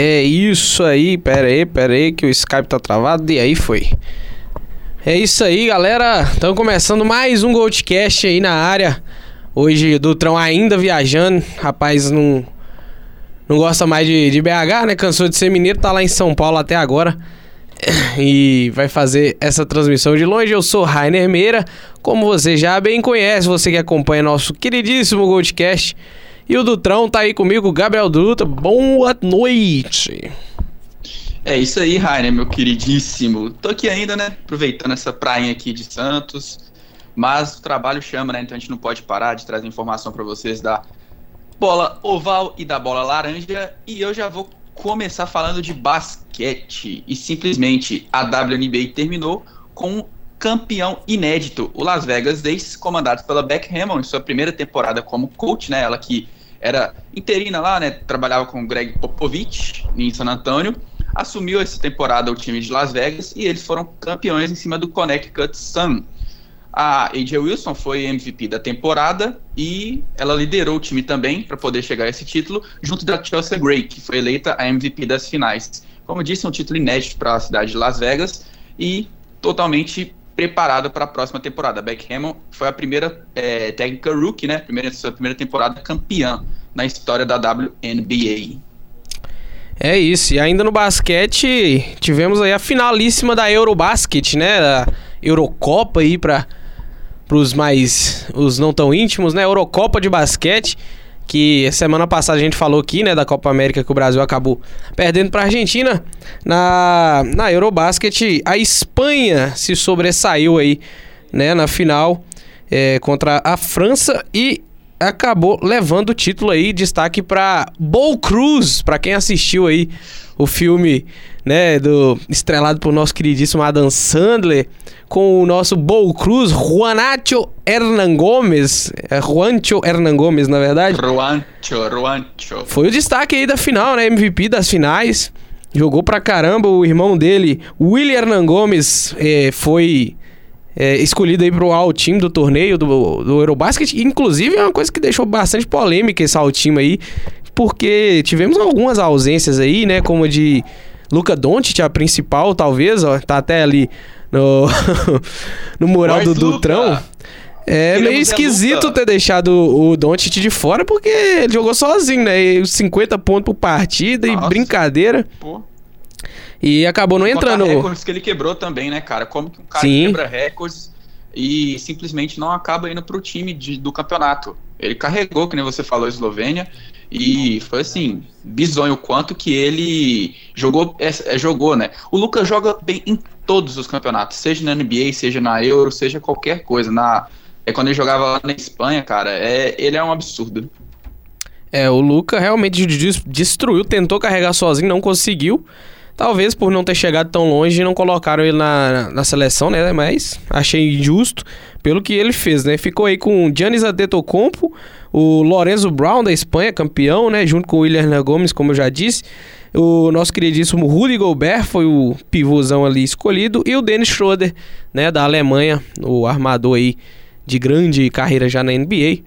É isso aí, pera aí, pera aí, que o Skype tá travado e aí foi. É isso aí, galera. Estamos começando mais um Goldcast aí na área. Hoje Dutrão ainda viajando. Rapaz, não, não gosta mais de, de BH, né? Cansou de ser mineiro, tá lá em São Paulo até agora. E vai fazer essa transmissão de longe. Eu sou Rainer Meira. Como você já bem conhece, você que acompanha nosso queridíssimo Goldcast. E o Dutrão tá aí comigo, Gabriel Dutra. Boa noite. É isso aí, Rainer, meu queridíssimo. Tô aqui ainda, né? Aproveitando essa praia aqui de Santos. Mas o trabalho chama, né? Então a gente não pode parar de trazer informação para vocês da bola oval e da bola laranja. E eu já vou começar falando de basquete. E simplesmente a WNBA terminou com um campeão inédito, o Las Vegas Aces, comandado pela Beck Hammond, em sua primeira temporada como coach, né? Ela que era interina lá, né? Trabalhava com o Greg Popovich em San Antonio. Assumiu essa temporada o time de Las Vegas e eles foram campeões em cima do Connecticut Sun. A AJ Wilson foi MVP da temporada e ela liderou o time também para poder chegar a esse título, junto da Chelsea Gray, que foi eleita a MVP das finais. Como disse, é um título inédito para a cidade de Las Vegas e totalmente preparada para a próxima temporada. A Beck Hammond foi a primeira é, técnica rookie, né? Primeira, sua primeira temporada campeã na história da WNBA. É isso. E ainda no basquete, tivemos aí a finalíssima da Eurobasket, né? Da Eurocopa aí para os mais os não tão íntimos, né? Eurocopa de basquete que semana passada a gente falou aqui, né, da Copa América que o Brasil acabou perdendo para a Argentina na na Eurobasket, a Espanha se sobressaiu aí, né, na final é, contra a França e acabou levando o título aí, destaque para Bull Cruz, para quem assistiu aí o filme, né, do estrelado por nosso queridíssimo Adam Sandler, com o nosso Bull Cruz, Juanacho Hernan Gomes, é Juancho Hernan Gomes, na verdade. Juancho, Juancho. Foi o destaque aí da final, né, MVP das finais. Jogou pra caramba, o irmão dele, William Hernan Gomes, é, foi é, escolhido aí pro All Team do torneio do, do Eurobasket. Inclusive, é uma coisa que deixou bastante polêmica esse All Team aí, porque tivemos algumas ausências aí, né? Como de Luca Doncic, a principal, talvez, ó, tá até ali no, no mural do Dutrão. É Queremos meio esquisito ter deixado o Doncic de fora, porque ele jogou sozinho, né? E 50 pontos por partida Nossa. e brincadeira. Pô. E acabou não e entrando. recordes que ele quebrou também, né, cara? Como que um cara Sim. quebra recordes e simplesmente não acaba indo pro time de, do campeonato. Ele carregou, que nem você falou, a Eslovênia, e foi assim, bizonho o quanto que ele jogou, é, é, jogou, né? O Lucas joga bem em todos os campeonatos, seja na NBA, seja na Euro, seja qualquer coisa. Na, é quando ele jogava lá na Espanha, cara, é, ele é um absurdo. É, o Lucas realmente destruiu, tentou carregar sozinho, não conseguiu. Talvez por não ter chegado tão longe não colocaram ele na, na seleção, né? Mas achei injusto pelo que ele fez, né? Ficou aí com Giannis Antetokounmpo, o Lorenzo Brown da Espanha, campeão, né? Junto com o William Gomes, como eu já disse. O nosso queridíssimo Rudy Gobert foi o pivôzão ali escolhido. E o Dennis Schroeder, né? Da Alemanha, o armador aí de grande carreira já na NBA.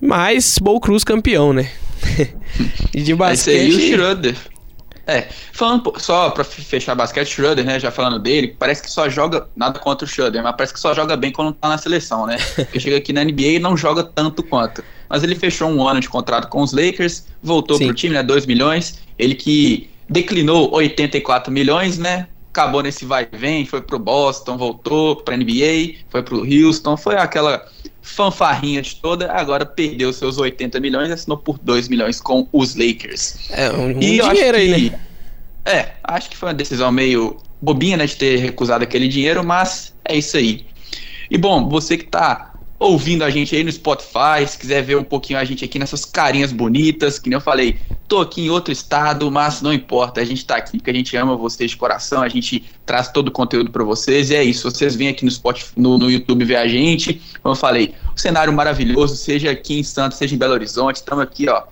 Mas Bo Cruz campeão, né? e de basquete... Esse aí, o Schroeder. É, falando só pra fechar basquete, Schroeder, né, já falando dele, parece que só joga, nada contra o Schroeder, mas parece que só joga bem quando tá na seleção, né? Porque chega aqui na NBA e não joga tanto quanto. Mas ele fechou um ano de contrato com os Lakers, voltou Sim. pro time, né, 2 milhões, ele que declinou 84 milhões, né, acabou nesse vai e vem, foi pro Boston, voltou pra NBA, foi pro Houston, foi aquela fanfarrinha de toda, agora perdeu seus 80 milhões e assinou por 2 milhões com os Lakers. É, um, um e dinheiro aí, né? É, acho que foi uma decisão meio bobinha, né, de ter recusado aquele dinheiro, mas é isso aí. E bom, você que tá ouvindo a gente aí no Spotify, se quiser ver um pouquinho a gente aqui nessas carinhas bonitas, que nem eu falei, tô aqui em outro estado, mas não importa, a gente tá aqui porque a gente ama vocês de coração, a gente traz todo o conteúdo para vocês, e é isso, vocês vêm aqui no Spotify, no, no YouTube ver a gente, como eu falei, o cenário maravilhoso, seja aqui em Santos, seja em Belo Horizonte, estamos aqui, ó,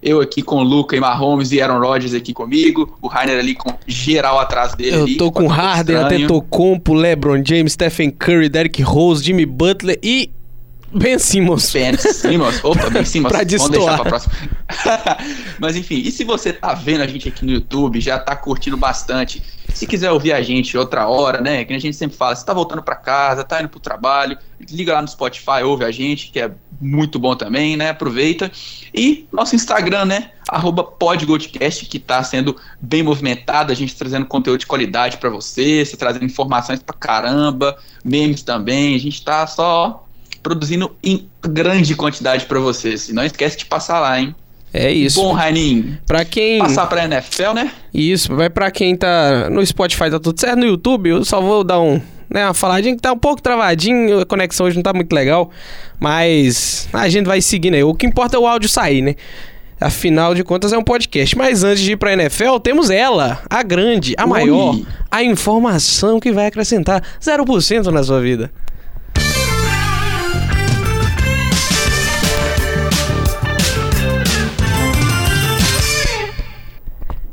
eu aqui com o Luca e Mahomes e Aaron Rodgers aqui comigo. O Rainer ali com geral atrás dele. Eu ali, tô com Harden, Antetokounmpo, LeBron James, Stephen Curry, Derrick Rose, Jimmy Butler e Ben Simmons. Ben Simmons. Opa, Ben Simmons. pra Vamos deixar pra próxima. Mas enfim, e se você tá vendo a gente aqui no YouTube, já tá curtindo bastante, se quiser ouvir a gente outra hora, né, que a gente sempre fala, você tá voltando pra casa, tá indo pro trabalho, liga lá no Spotify, ouve a gente, que é muito bom também, né, aproveita. E nosso Instagram, né, arroba podgoldcast, que tá sendo bem movimentado, a gente trazendo conteúdo de qualidade pra vocês, trazendo informações pra caramba, memes também, a gente tá só produzindo em grande quantidade pra vocês. E não esquece de passar lá, hein? É isso. Bom, Raininho, Pra quem. passar pra NFL, né? Isso, vai pra quem tá no Spotify, tá tudo certo. No YouTube, eu só vou dar um. Né, uma faladinha que tá um pouco travadinho, a conexão hoje não tá muito legal. Mas a gente vai seguindo aí. O que importa é o áudio sair, né? Afinal de contas, é um podcast. Mas antes de ir pra NFL, temos ela, a grande, a maior, a informação que vai acrescentar 0% na sua vida.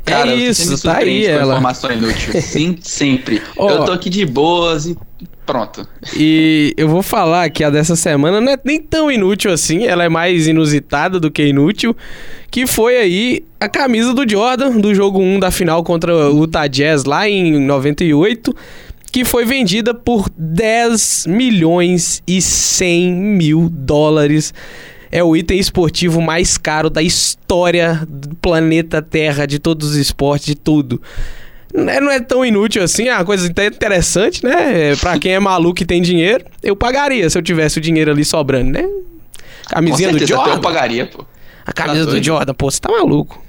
Cara, é isso, tá aí ela. informação inútil. Sim, sempre. Ó. Eu tô aqui de boas e pronto. E eu vou falar que a dessa semana não é nem tão inútil assim, ela é mais inusitada do que inútil, que foi aí a camisa do Jordan do jogo 1 da final contra o Utah Jazz lá em 98, que foi vendida por 10 milhões e 100 mil dólares. É o item esportivo mais caro da história do planeta Terra, de todos os esportes, de tudo. Não é, não é tão inútil assim, é uma coisa até interessante, né? Pra quem é maluco e tem dinheiro, eu pagaria se eu tivesse o dinheiro ali sobrando, né? Camisinha Com do certeza, até Jordan. eu pagaria, pô. A camisa Tá do. Jordan, pô, você tá maluco.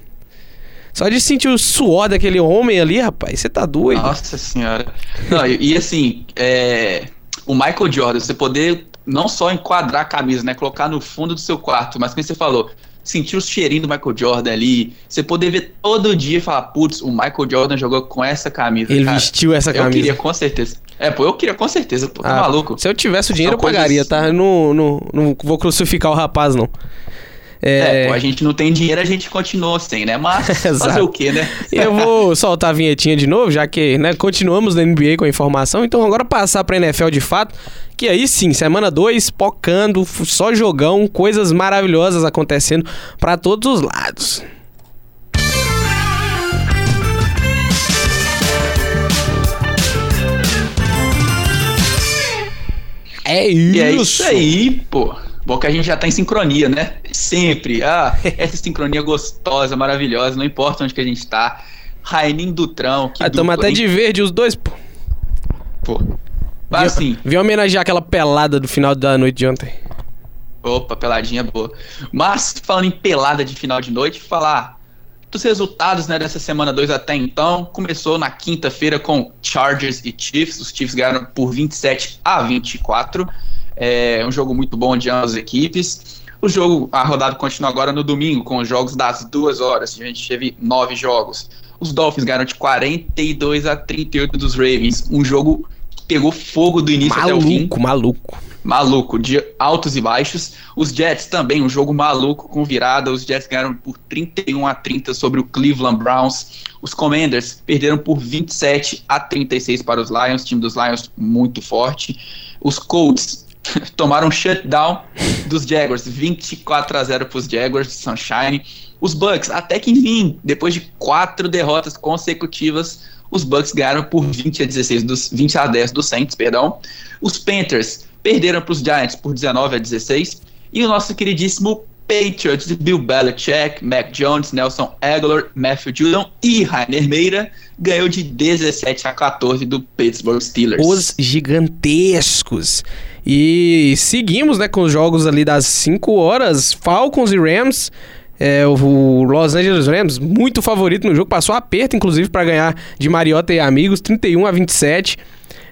Só de sentir o suor daquele homem ali, rapaz, você tá doido. Nossa senhora. Não, e, e assim, é, o Michael Jordan, você poder não só enquadrar a camisa, né? Colocar no fundo do seu quarto, mas como você falou, sentir o cheirinho do Michael Jordan ali, você poder ver todo dia e falar, putz, o Michael Jordan jogou com essa camisa. Ele cara. vestiu essa Eu camisa. queria com certeza. É, pô, eu queria com certeza, pô, tá Ah, maluco? Se eu tivesse o dinheiro, eu pagaria, tá? Eu não, não, não vou crucificar o rapaz, não. É, É, pô, a gente não tem dinheiro, a gente continuou sem, né? Mas fazer o quê, né? eu vou soltar a vinhetinha de novo, já que né, continuamos na NBA com a informação. Então agora passar pra NFL de fato. Que aí sim, semana 2, pocando, só jogão, coisas maravilhosas acontecendo pra todos os lados. É isso. E é isso aí, pô. Bom que a gente já tá em sincronia, né? Sempre. Ah, essa sincronia gostosa, maravilhosa, não importa onde que a gente tá. Raininho Dutrão, que Estamos até hein? de verde os dois, pô. Pô. Mas assim, Vim homenagear aquela pelada do final da noite de ontem. opa, peladinha boa. Mas, falando em pelada de final de noite, falar dos resultados né, dessa semana 2 até então. Começou na quinta-feira com Chargers e Chiefs. Os Chiefs ganharam por 27 a 24. É um jogo muito bom de ambas as equipes. O jogo, a rodada continua agora no domingo, com os jogos das duas horas. A gente teve nove jogos. Os Dolphins ganharam de 42 a 38 dos Ravens. Um jogo que pegou fogo do início até o fim Maluco, maluco. maluco, de altos e baixos. Os Jets também, um jogo maluco com virada. Os Jets ganharam por 31 a 30 sobre o Cleveland Browns. Os Commanders perderam por 27 a 36 para os Lions, time dos Lions muito forte. Os Colts tomaram um shutdown dos Jaguars, 24 a 0 para os Jaguars de Sunshine. Os Bucks, até que enfim, depois de quatro derrotas consecutivas, os Bucks ganharam por 20 a 16 dos 20 a 10 dos Saints, perdão. Os Panthers perderam para os Giants por 19 a 16 e o nosso queridíssimo Patriots Bill Belichick, Mac Jones, Nelson Aguilar, Matthew Judon e Rainer Meira ganhou de 17 a 14 do Pittsburgh Steelers. Os gigantescos. E seguimos, né, com os jogos ali das 5 horas, Falcons e Rams. É, o Los Angeles Rams, muito favorito no jogo, passou aperto, inclusive, para ganhar de Mariota e amigos, 31 a 27.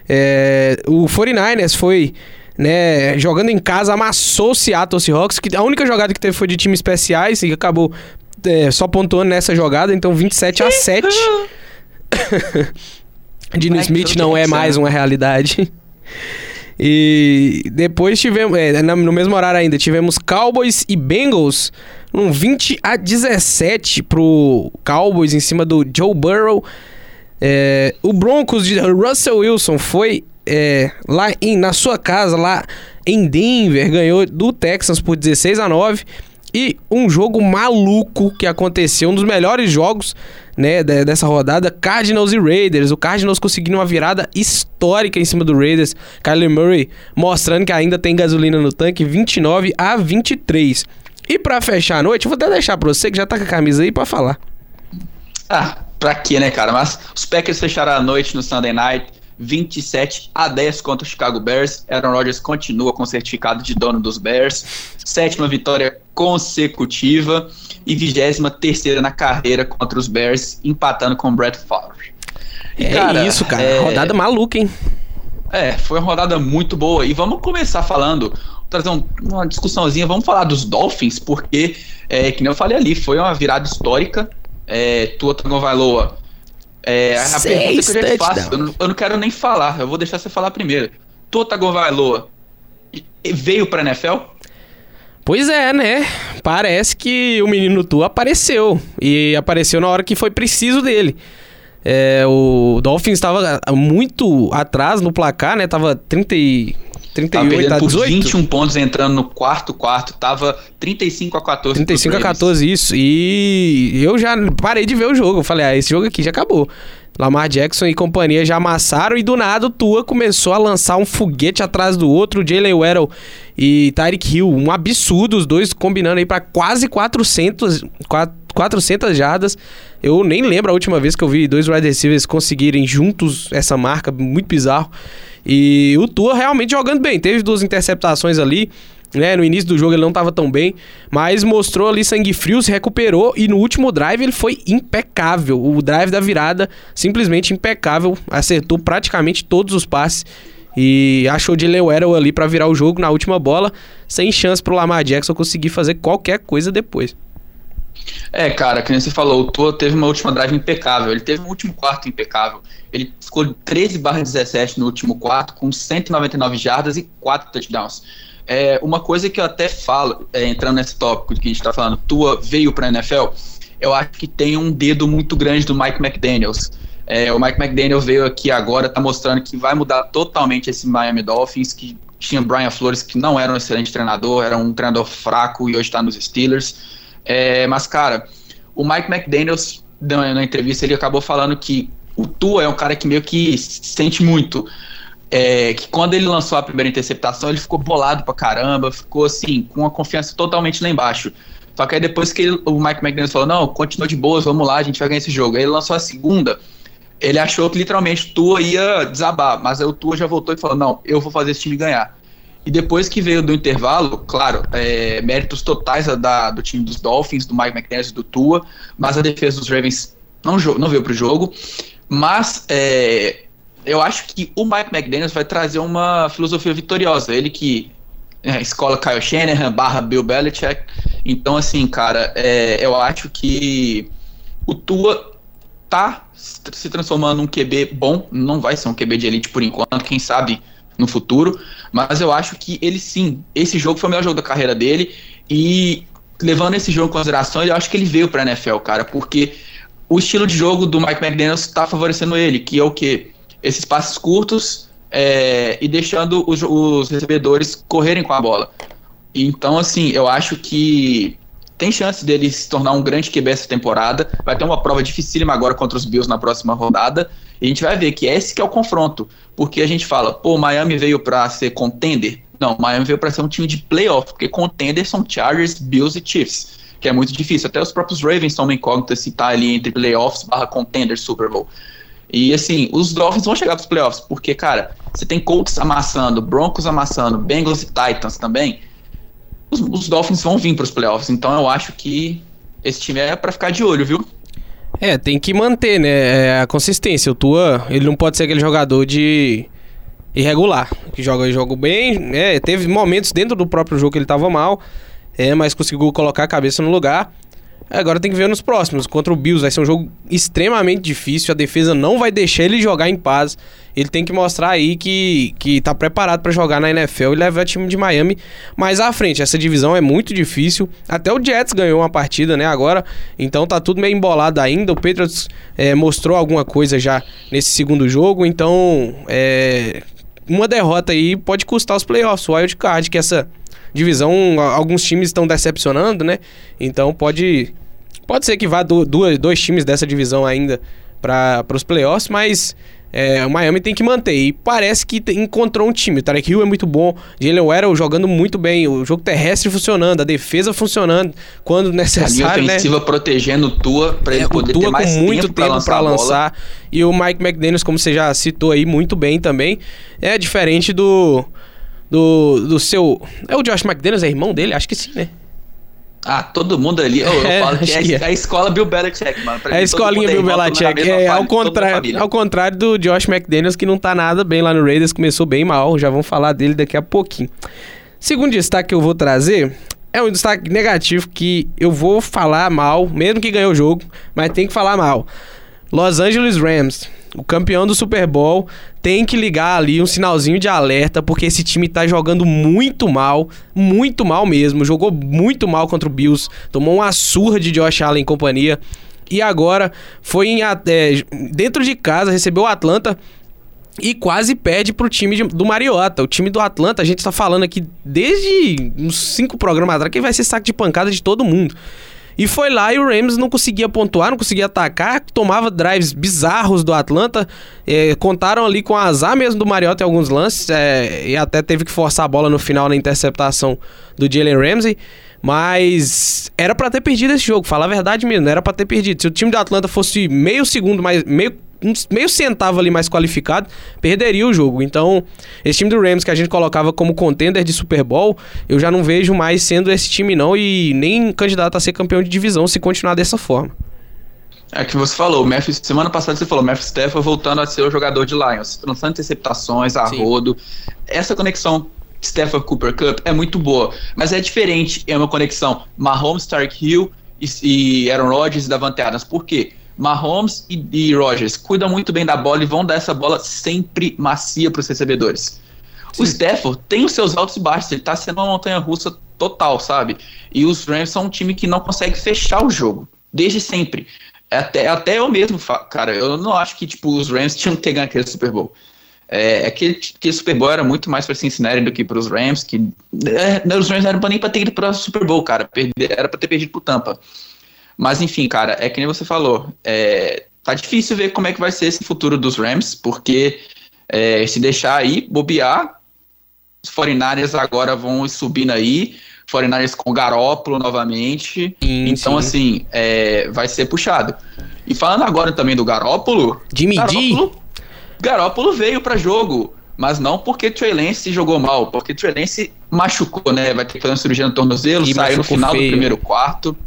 É, o 49ers foi né, jogando em casa, amassou o Seattle Seahawks, que a única jogada que teve foi de times especiais e acabou é, só pontuando nessa jogada, então 27 a 7. Dino Ai, Smith não é mais uma realidade. E depois tivemos, é, no mesmo horário ainda, tivemos Cowboys e Bengals, um 20 a 17 pro Cowboys em cima do Joe Burrow. É, o Broncos de Russell Wilson foi é, lá em, na sua casa, lá em Denver, ganhou do Texans por 16 a 9. E um jogo maluco que aconteceu, um dos melhores jogos né, dessa rodada, Cardinals e Raiders. O Cardinals conseguindo uma virada histórica em cima do Raiders. Kyler Murray mostrando que ainda tem gasolina no tanque, 29 a 23. E para fechar a noite, vou até deixar pra você que já tá com a camisa aí para falar. Ah, pra quê, né, cara? Mas os Packers fecharam a noite no Sunday Night 27 a 10 contra o Chicago Bears. Aaron Rodgers continua com certificado de dono dos Bears. Sétima vitória consecutiva e vigésima terceira na carreira contra os Bears, empatando com o Brett Favre. E, é cara, isso, cara. É... Rodada maluca, hein? É, foi uma rodada muito boa. E vamos começar falando, trazer um, uma discussãozinha, vamos falar dos Dolphins, porque, é, que nem eu falei ali, foi uma virada histórica. É, Tua Tagovailoa é, a Seis pergunta que eu já faço, eu não, eu não, quero nem falar, eu vou deixar você falar primeiro. Tua Tagovailoa veio pra NFL? Pois é, né? Parece que o menino Tu apareceu. E apareceu na hora que foi preciso dele. É, o Dolphins estava muito atrás no placar, né? Tava 30 e 38 tava a 18. 21 pontos entrando no quarto quarto, tava 35 a 14. 35 a 14 isso. E eu já parei de ver o jogo. Eu falei: "Ah, esse jogo aqui já acabou". Lamar Jackson e companhia já amassaram e do nada o Tua começou a lançar um foguete atrás do outro, Jalen Waddell e Tyreek Hill, um absurdo, os dois combinando aí para quase 400, 400 jardas. Eu nem lembro a última vez que eu vi dois wide receivers conseguirem juntos essa marca, muito bizarro. E o Tua realmente jogando bem. Teve duas interceptações ali. Né, no início do jogo ele não estava tão bem, mas mostrou ali sangue frio, se recuperou e no último drive ele foi impecável. O drive da virada simplesmente impecável, acertou praticamente todos os passes e achou de Lewero ali para virar o jogo na última bola, sem chance para o Lamar Jackson conseguir fazer qualquer coisa depois. É, cara, que nem você falou, o Tua teve uma última drive impecável, ele teve um último quarto impecável. Ele ficou 13 barra 17 no último quarto, com 199 jardas e 4 touchdowns. É, uma coisa que eu até falo, é, entrando nesse tópico que a gente está falando, Tua veio para a NFL, eu acho que tem um dedo muito grande do Mike McDaniels. É, o Mike McDaniel veio aqui agora, está mostrando que vai mudar totalmente esse Miami Dolphins, que tinha Brian Flores, que não era um excelente treinador, era um treinador fraco e hoje está nos Steelers. É, mas, cara, o Mike McDaniels, na entrevista, ele acabou falando que o Tua é um cara que meio que sente muito. É, que quando ele lançou a primeira interceptação, ele ficou bolado pra caramba, ficou assim, com uma confiança totalmente lá embaixo. Só que aí depois que ele, o Mike McDaniels falou, não, continua de boas, vamos lá, a gente vai ganhar esse jogo. Aí ele lançou a segunda, ele achou que literalmente o Tua ia desabar, mas aí o Tua já voltou e falou, não, eu vou fazer esse time ganhar. E depois que veio do intervalo, claro, é, méritos totais da, do time dos Dolphins, do Mike McDaniels e do Tua, mas a defesa dos Ravens não, não veio para o jogo. Mas é, eu acho que o Mike McDaniels vai trazer uma filosofia vitoriosa. Ele que é, escola Kyle Shanahan barra Bill Belichick. Então, assim, cara, é, eu acho que o Tua tá se transformando num QB bom. Não vai ser um QB de elite por enquanto, quem sabe no futuro, mas eu acho que ele sim, esse jogo foi o melhor jogo da carreira dele e levando esse jogo em consideração, eu acho que ele veio para a NFL, cara, porque o estilo de jogo do Mike McDaniels está favorecendo ele, que é o que esses passes curtos é, e deixando os, os recebedores correrem com a bola. Então, assim, eu acho que tem chance dele se tornar um grande QB essa temporada. Vai ter uma prova dificílima agora contra os Bills na próxima rodada. E a gente vai ver que esse que é o confronto. Porque a gente fala, pô, Miami veio para ser contender. Não, Miami veio para ser um time de playoff, porque contender são Chargers, Bills e Chiefs, que é muito difícil. Até os próprios Ravens são uma incógnita se tá ali entre playoffs barra contender Super Bowl. E assim, os Dolphins vão chegar pros playoffs, porque, cara, você tem Colts amassando, Broncos amassando, Bengals e Titans também. Os, os Dolphins vão vir pros playoffs, então eu acho que esse time é para ficar de olho, viu? É, tem que manter, né, é, a consistência. O Tua, ele não pode ser aquele jogador de irregular, que joga jogo bem, é, teve momentos dentro do próprio jogo que ele tava mal, é, mas conseguiu colocar a cabeça no lugar. Agora tem que ver nos próximos. Contra o Bills vai ser um jogo extremamente difícil. A defesa não vai deixar ele jogar em paz. Ele tem que mostrar aí que, que tá preparado para jogar na NFL e levar o time de Miami mais à frente. Essa divisão é muito difícil. Até o Jets ganhou uma partida, né? Agora. Então tá tudo meio embolado ainda. O Patriots é, mostrou alguma coisa já nesse segundo jogo. Então, é, uma derrota aí pode custar os playoffs, o wild card, que essa divisão, alguns times estão decepcionando, né? Então pode pode ser que vá do, do, dois times dessa divisão ainda para os playoffs, mas é, o Miami tem que manter. E parece que encontrou um time. O Tarek Hill é muito bom. Jalen Waddell jogando muito bem. O jogo terrestre funcionando. A defesa funcionando quando necessário. A linha ofensiva né? protegendo Tua para ele é, poder tua ter mais com muito tempo, para lançar. E o Mike McDaniels, como você já citou aí, muito bem também. É diferente do. Do, do seu. É o Josh McDaniels, é irmão dele? Acho que sim, né? Ah, todo mundo ali. Eu, eu é, falo que é, que é, a escola Bill Belichick, mano. Pra é a escolinha Bill Belichick. É, ao, contrário, ao contrário do Josh McDaniels, que não tá nada bem lá no Raiders, começou bem mal. Já vamos falar dele daqui a pouquinho. Segundo destaque que eu vou trazer é um destaque negativo que eu vou falar mal, mesmo que ganhou o jogo, mas tem que falar mal. Los Angeles Rams o campeão do Super Bowl tem que ligar ali um sinalzinho de alerta, porque esse time tá jogando muito mal, muito mal mesmo. Jogou muito mal contra o Bills, tomou uma surra de Josh Allen e companhia. E agora foi em, é, dentro de casa, recebeu o Atlanta e quase perde pro time de, do Mariota. O time do Atlanta, a gente tá falando aqui desde uns cinco programas atrás que vai ser saco de pancada de todo mundo. E foi lá e o Rams não conseguia pontuar, não conseguia atacar, tomava drives bizarros do Atlanta. É, contaram ali com azar mesmo do Mariota em alguns lances. É, e até teve que forçar a bola no final na interceptação do Jalen Ramsey. Mas era para ter perdido esse jogo, falar a verdade mesmo, era para ter perdido. Se o time do Atlanta fosse meio segundo mais meio meio centavo ali mais qualificado, perderia o jogo. Então, esse time do Rams que a gente colocava como contender de Super Bowl, eu já não vejo mais sendo esse time não e nem candidato a ser campeão de divisão se continuar dessa forma. É que você falou, Memphis, semana passada você falou, Memphis Stafford voltando a ser o jogador de Lions, lançando interceptações, a Sim. rodo. Essa conexão Stafford Cooper Cup é muito boa, mas é diferente, é uma conexão Mahomes, Stark Hill e, e Aaron Rodgers e Davante Adams. Por quê? Mahomes e, e Rogers cuidam muito bem da bola e vão dar essa bola sempre macia para os recebedores. Sim. O Stafford tem os seus altos e baixos, ele está sendo uma montanha russa total, sabe? E os Rams são um time que não consegue fechar o jogo, desde sempre. Até, até eu mesmo, cara, eu não acho que tipo, os Rams tinham que ter ganho aquele Super Bowl. É, aquele, aquele Super Bowl era muito mais para Cincinnati do que para os Rams, que é, os Rams não eram nem para ter ido para o Super Bowl, cara, perder, era para ter perdido para Tampa. Mas enfim, cara, é que nem você falou. É, tá difícil ver como é que vai ser esse futuro dos Rams, porque é, se deixar aí, bobear, os 49ers agora vão subindo aí, 49ers com Garópolo novamente. Sim, então, sim. assim, é, vai ser puxado. E falando agora também do Garópolo. Jimmy Garópolo, Garópolo veio para jogo, mas não porque Trey Lance jogou mal, porque Trey Lance machucou, né? Vai ter que fazer uma cirurgia no tornozelo, e saiu no final feio. do primeiro quarto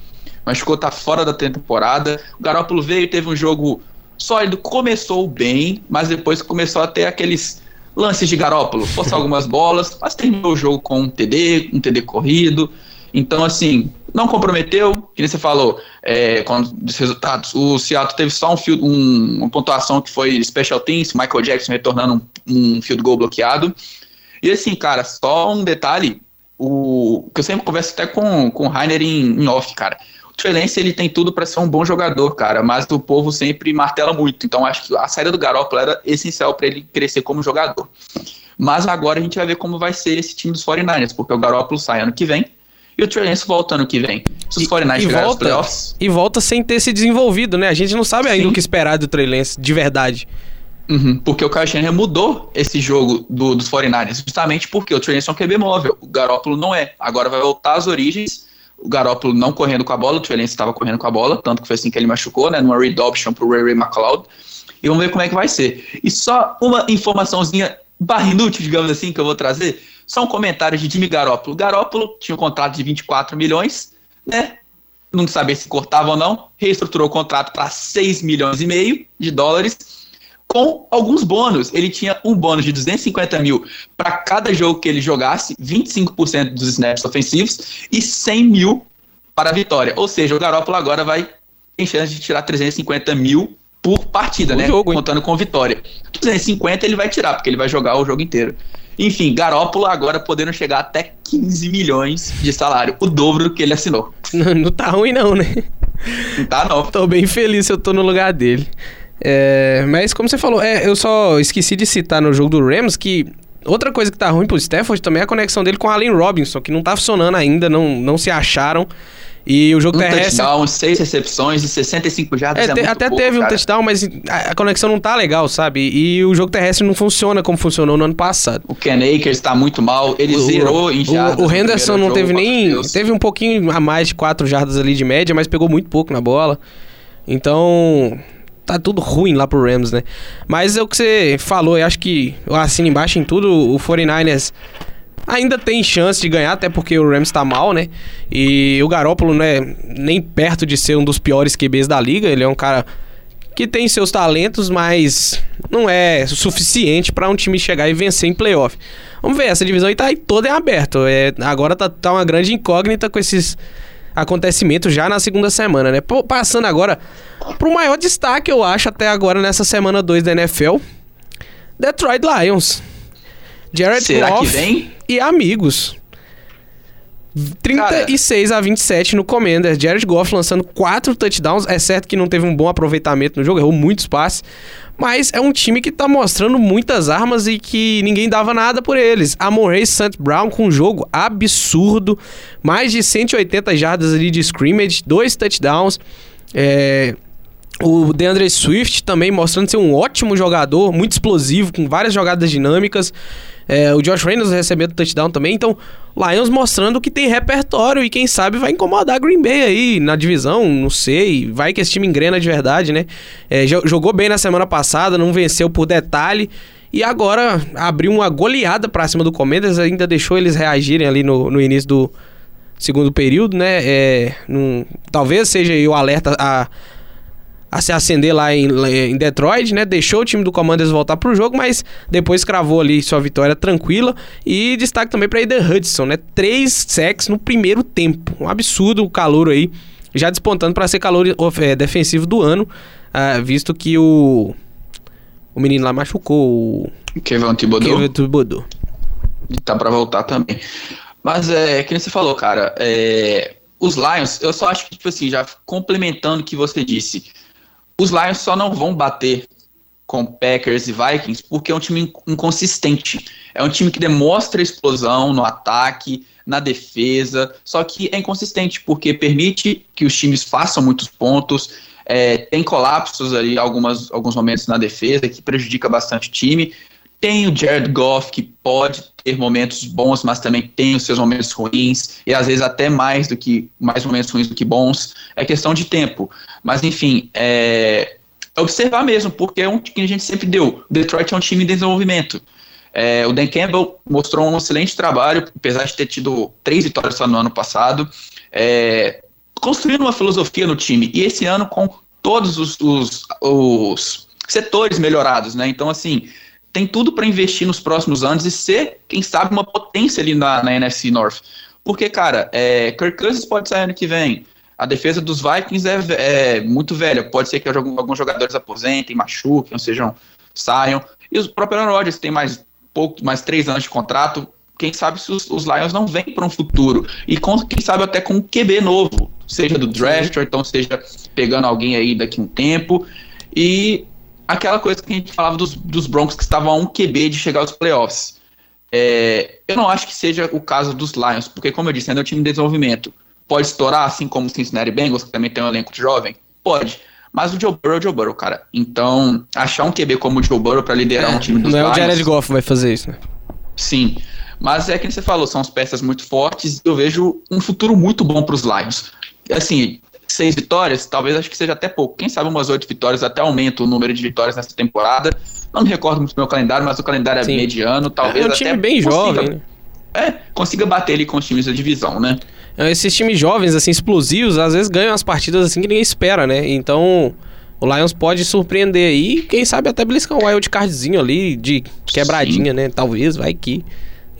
mas ficou tá fora da temporada. O Garoppolo veio, teve um jogo sólido, começou bem, mas depois começou a ter aqueles lances de Garópolo, forçar algumas bolas, mas terminou o jogo com um TD, um TD corrido. Então, assim, não comprometeu, que nem você falou, é, com os resultados. O Seattle teve só um field, um, uma pontuação que foi special teams, Michael Jackson retornando um, um field goal bloqueado. E assim, cara, só um detalhe, o que eu sempre converso até com, com o Rainer em, em off, cara. Lance, ele tem tudo para ser um bom jogador, cara, mas o povo sempre martela muito. Então acho que a saída do Garoppolo era essencial para ele crescer como jogador. Mas agora a gente vai ver como vai ser esse time dos 49ers, porque o Garoppolo sai ano que vem e o Trey Lance volta ano que vem. Se os 49ers e, volta, playoffs... E volta sem ter se desenvolvido, né? A gente não sabe ainda Sim. o que esperar do Trey Lance de verdade. Uhum, porque o Kyle Shanahan mudou esse jogo do, dos 49ers, justamente porque o Trey Lance é um QB móvel, o Garoppolo não é. Agora vai voltar às origens o Garoppolo não correndo com a bola, o Trey estava correndo com a bola, tanto que foi assim que ele machucou, né, numa read option pro Ray Ray McLeod, e vamos ver como é que vai ser. E só uma informaçãozinha barra inútil, digamos assim, que eu vou trazer, só um comentário de Jimmy Garoppolo. Garoppolo tinha um contrato de 24 milhões, né, não sabia se cortava ou não, reestruturou o contrato para 6 milhões e meio de dólares, com alguns bônus. Ele tinha um bônus de 250 mil para cada jogo que ele jogasse, 25% dos snaps ofensivos e 100 mil para a vitória. Ou seja, o Garoppolo agora vai tem chance de tirar 350 mil por partida, o né? Jogo, Contando com vitória. 250 ele vai tirar, porque ele vai jogar o jogo inteiro. Enfim, Garópolo agora podendo chegar até 15 milhões de salário, o dobro do que ele assinou. Não, não tá ruim não, né? Não tá não. Tô bem feliz se eu tô no lugar dele. É, mas como você falou, é, eu só esqueci de citar no jogo do Rams que outra coisa que tá ruim pro Stafford também é a conexão dele com o Allen Robinson, que não tá funcionando ainda, não, não se acharam. E o jogo Um terrestre. touchdown, seis recepções e 65 jardas É, é, te- até pouco, teve um cara. touchdown, mas a, a conexão não tá legal, sabe? E o jogo terrestre não funciona como funcionou no ano passado. O Ken Akers tá muito mal, ele O- zerou em o- jardas. O, no Henderson não teve jogo contra nem. Bills. Teve um pouquinho a mais de 4 jardas ali de média, mas pegou muito pouco na bola. Então. Tá tudo ruim lá pro Rams, né? Mas é o que você falou, eu acho que eu assino embaixo em tudo. O 49ers ainda tem chance de ganhar, até porque o Rams tá mal, né? E o Garópolo não é nem perto de ser um dos piores QBs da liga. Ele é um cara que tem seus talentos, mas não é suficiente pra um time chegar e vencer em playoff. Vamos ver, essa divisão aí tá aí toda em aberto. É, agora tá, tá uma grande incógnita com esses acontecimentos já na segunda semana, né? Pô, passando agora pro maior destaque, eu acho, até agora nessa semana 2 da NFL. Detroit Lions. Jared Será Goff e amigos. 36 a 27 no Commander. Jared Goff lançando 4 touchdowns. É certo que não teve um bom aproveitamento no jogo, errou muitos passes. Mas é um time que tá mostrando muitas armas e que ninguém dava nada por eles. Amorrey St. Brown com um jogo absurdo. Mais de 180 jardas ali de scrimmage, dois touchdowns. É, o DeAndre Swift também mostrando ser um ótimo jogador, muito explosivo, com várias jogadas dinâmicas. É, o Josh Reynolds recebendo touchdown também. Então, Lions mostrando que tem repertório e quem sabe vai incomodar Green Bay aí na divisão, não sei. Vai que esse time engrena de verdade, né? É, jo- jogou bem na semana passada, não venceu por detalhe. E agora abriu uma goleada pra cima do Commanders, ainda deixou eles reagirem ali no, no início do segundo período, né? É, num- talvez seja o alerta a a se acender lá em, em Detroit, né? Deixou o time do Commanders voltar pro jogo, mas depois cravou ali sua vitória tranquila. E destaque também para Eden Hudson, né? Três sacks no primeiro tempo. Um absurdo o calor aí, já despontando para ser calor é, defensivo do ano, ah, visto que o o menino lá machucou o Kevin Thibodeau. Kevin Thibodeau. tá pra voltar também. Mas é, que você falou, cara, é, os Lions, eu só acho que, tipo assim, já complementando o que você disse, os Lions só não vão bater com Packers e Vikings porque é um time inc- inconsistente. É um time que demonstra explosão no ataque, na defesa, só que é inconsistente porque permite que os times façam muitos pontos, é, tem colapsos ali algumas, alguns momentos na defesa que prejudica bastante o time. Tem o Jared Goff, que pode ter momentos bons, mas também tem os seus momentos ruins, e às vezes até mais do que mais momentos ruins do que bons. É questão de tempo. Mas enfim, é, observar mesmo, porque é um que a gente sempre deu. Detroit é um time em desenvolvimento. É, o Dan Campbell mostrou um excelente trabalho, apesar de ter tido três vitórias só no ano passado, é, construindo uma filosofia no time. E esse ano com todos os, os, os setores melhorados, né? Então, assim, tem tudo para investir nos próximos anos e ser, quem sabe, uma potência ali na, na NFC North. Porque, cara, é, Kirk Cousins pode sair ano que vem. A defesa dos Vikings é, é muito velha. Pode ser que alguns jogadores aposentem, machuquem, ou sejam, saiam. E o próprio Aaron Rodgers tem mais pouco, mais três anos de contrato. Quem sabe se os, os Lions não vêm para um futuro. E com, quem sabe até com um QB novo. Seja do draft, ou então seja pegando alguém aí daqui a um tempo. E aquela coisa que a gente falava dos, dos Broncos que estavam a um QB de chegar aos playoffs. É, eu não acho que seja o caso dos Lions, porque, como eu disse, ainda é um time de desenvolvimento. Pode estourar, assim como o Cincinnati Bengals, que também tem um elenco jovem? Pode. Mas o Joe Burrow é o Joe Burrow, cara. Então, achar um QB como o Joe Burrow para liderar um time dos não é o Jared Goff que vai fazer isso, né? sim. Mas é que você falou, são as peças muito fortes. Eu vejo um futuro muito bom para os Lions. Assim, seis vitórias, talvez acho que seja até pouco. Quem sabe umas oito vitórias, até aumenta o número de vitórias nessa temporada. Não me recordo muito do meu calendário, mas o calendário é Sim. mediano. Talvez é um até time bem consiga- jovem, né? É, consiga bater ali com os times da divisão, né? Esses times jovens, assim, explosivos, às vezes ganham as partidas assim que ninguém espera, né? Então, o Lions pode surpreender aí, quem sabe até beliscar um wild cardzinho ali de quebradinha, né? Talvez, vai que.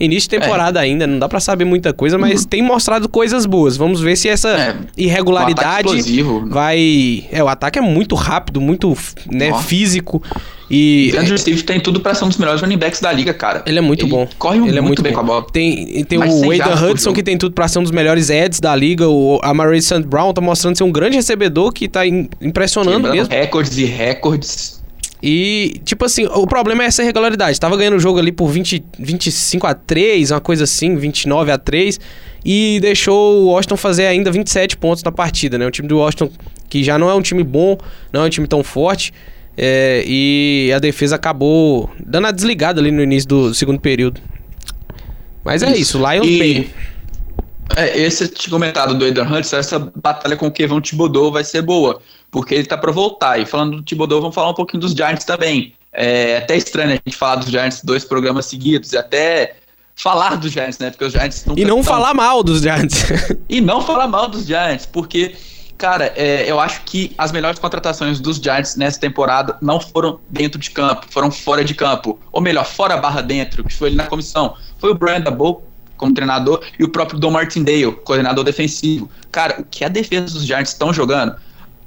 Início de temporada ainda, não dá pra saber muita coisa, mas tem mostrado coisas boas. Vamos ver se essa É, irregularidade explosivo. vai. É, o ataque é muito rápido, muito né, físico. E O Andrew Steve tem tudo pra ser um dos melhores running backs da liga, cara. ele é muito Ele bom. corre ele é muito muito bem bom. com a bola. Tem, tem Mais o 100 Aidan jardas por Hudson, que tem tudo pra ser um dos melhores ads da liga. O Amari St. Brown tá mostrando ser um grande recebedor que tá im- impressionando mesmo. recordes e recordes. E, tipo assim, o problema é essa irregularidade. Tava ganhando o jogo ali por 20, 25 a 3, uma coisa assim, 29 a 3, e deixou o Washington fazer ainda 27 pontos na partida, né? O time do Washington, que já não é um time bom, não é um time tão forte, é, e a defesa acabou dando a desligada ali no início do segundo período. Mas é isso, Lions e... bem. É, esse comentado do Eden Hunt, essa batalha com o Kevin Thibodeau vai ser boa, porque ele tá para voltar. E falando do Thibodeau, vamos falar um pouquinho dos Giants também. É até estranho a gente falar dos Giants dois programas seguidos, e até falar dos Giants, né? Porque os Giants E não tão... falar mal dos Giants. e não falar mal dos Giants, porque, cara, é, eu acho que as melhores contratações dos Giants nessa temporada não foram dentro de campo, foram fora de campo. Ou melhor, fora barra dentro, que foi ali na comissão. Foi o Brandon Bow como treinador, e o próprio Don Martindale, coordenador defensivo. Cara, o que a defesa dos Giants estão jogando?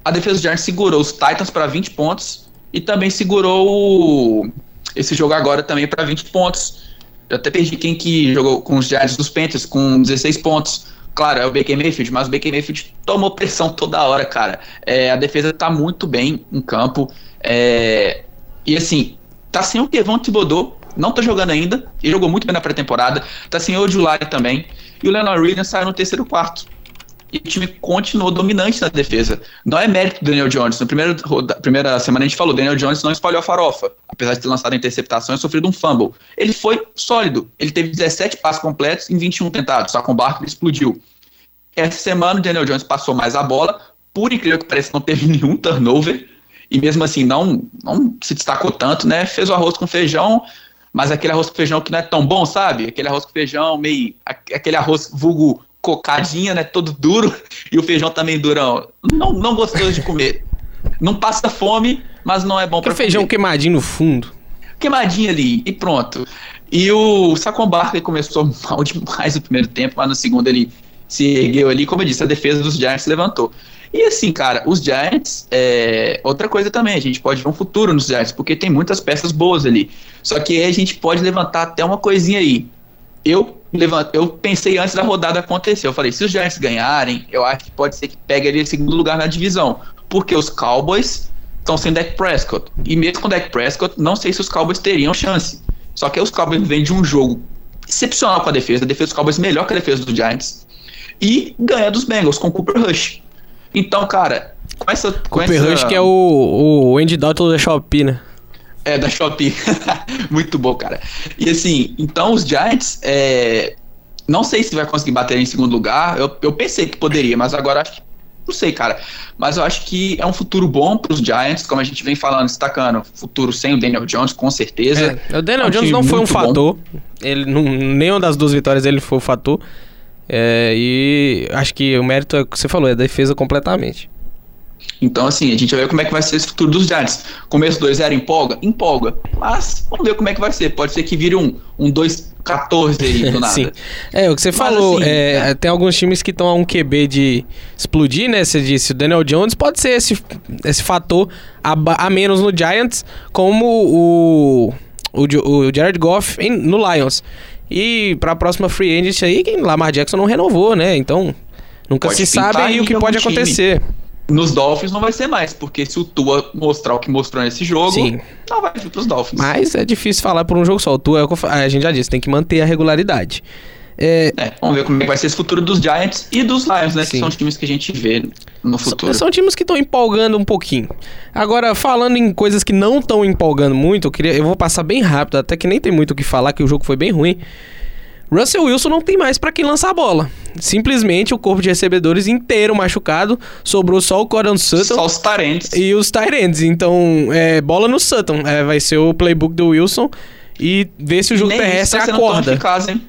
A defesa dos Giants segurou os Titans para 20 pontos e também segurou esse jogo agora também para 20 pontos. Eu até perdi quem que jogou com os Giants dos Panthers com 16 pontos. Claro, é o Baker Mayfield, mas o Baker Mayfield tomou pressão toda hora, cara. É, a defesa tá muito bem em campo. É, e assim, tá sem o Kevon Thibodeau, não tá jogando ainda, ele jogou muito bem na pré-temporada, tá sem o Julari também, e o Leonard Williams saiu no terceiro quarto. E o time continuou dominante na defesa. Não é mérito do Daniel Jones. Na primeira, primeira semana a gente falou, Daniel Jones não espalhou a farofa. Apesar de ter lançado a interceptação e sofrido um fumble. Ele foi sólido. Ele teve 17 passos completos em 21 tentados. Só com o barco ele explodiu. Essa semana o Daniel Jones passou mais a bola. Por incrível que pareça, não teve nenhum turnover. E mesmo assim não, não se destacou tanto, né? Fez o arroz com feijão, mas aquele arroz com feijão que não é tão bom, sabe? Aquele arroz com feijão meio. aquele arroz vulgo cocadinha, né? Todo duro, e o feijão também durão. Não, não gostoso de comer. Não passa fome, mas não é bom para feijão queimadinho no fundo. Queimadinho ali, e pronto. E o Sacon Barkley começou mal demais no primeiro tempo, mas no segundo ele se ergueu ali. Como eu disse, a defesa dos Giants levantou. E assim, cara, os Giants, é... outra coisa também, a gente pode ver um futuro nos Giants, porque tem muitas peças boas ali. Só que aí a gente pode levantar até uma coisinha aí. Eu, levant... eu pensei antes da rodada acontecer, eu falei, se os Giants ganharem, eu acho que pode ser que pegue ali segundo lugar na divisão. Porque os Cowboys estão sem Dak Prescott. E mesmo com Dak Prescott, não sei se os Cowboys teriam chance. Só que os Cowboys vêm de um jogo excepcional com a defesa, a defesa dos Cowboys melhor que a defesa dos Giants. E ganha dos Bengals com o Cooper Rush. Então, cara, com essa. Com Cooper essa... Rush que é o, o Andy Dalton da Shopee, né? É, da Shopee. Muito bom, cara. E assim, então os Giants, é... não sei se vai conseguir bater em segundo lugar. Eu, eu pensei que poderia, mas agora acho que. Não sei, cara. Mas eu acho que é um futuro bom para os Giants, como a gente vem falando, destacando. Futuro sem o Daniel Jones, com certeza. É, o Daniel é um Jones não foi um fator. Ele, não, nenhuma das duas vitórias ele foi o fator. É, e acho que o mérito é o que você falou, é a defesa completamente. Então, assim, a gente vai ver como é que vai ser esse futuro dos Giants. Começo 2-0 empolga? Empolga. Mas vamos ver como é que vai ser. Pode ser que vire um, um 2-14 aí do nada. Sim. É, o que você Mas, falou, assim, é, é. tem alguns times que estão a um QB de explodir, né? Você disse, o Daniel Jones pode ser esse, esse fator a, a menos no Giants, como o, o, o Jared Goff em, no Lions. E para a próxima free agent aí, quem Lamar Jackson não renovou, né? Então, nunca pode se sabe aí o que pode acontecer. Nos Dolphins não vai ser mais, porque se o Tua mostrar o que mostrou nesse jogo, Sim. não vai vir pros Dolphins. Mas é difícil falar por um jogo só. O Tua, é a gente já disse, tem que manter a regularidade. É... é... vamos ver como é vai ser esse futuro dos Giants e dos Lions, né? Sim. Que são os times que a gente vê no futuro. São, são times que estão empolgando um pouquinho. Agora, falando em coisas que não estão empolgando muito, eu, queria, eu vou passar bem rápido, até que nem tem muito o que falar, que o jogo foi bem ruim. Russell Wilson não tem mais para quem lançar a bola. Simplesmente o corpo de recebedores inteiro machucado, sobrou só o Coran Sutton. Só os Tyrants. E os Tyrants. Então, é, bola no Sutton. É, vai ser o playbook do Wilson e ver se o jogo terrestre tá acorda. Tão eficaz, hein?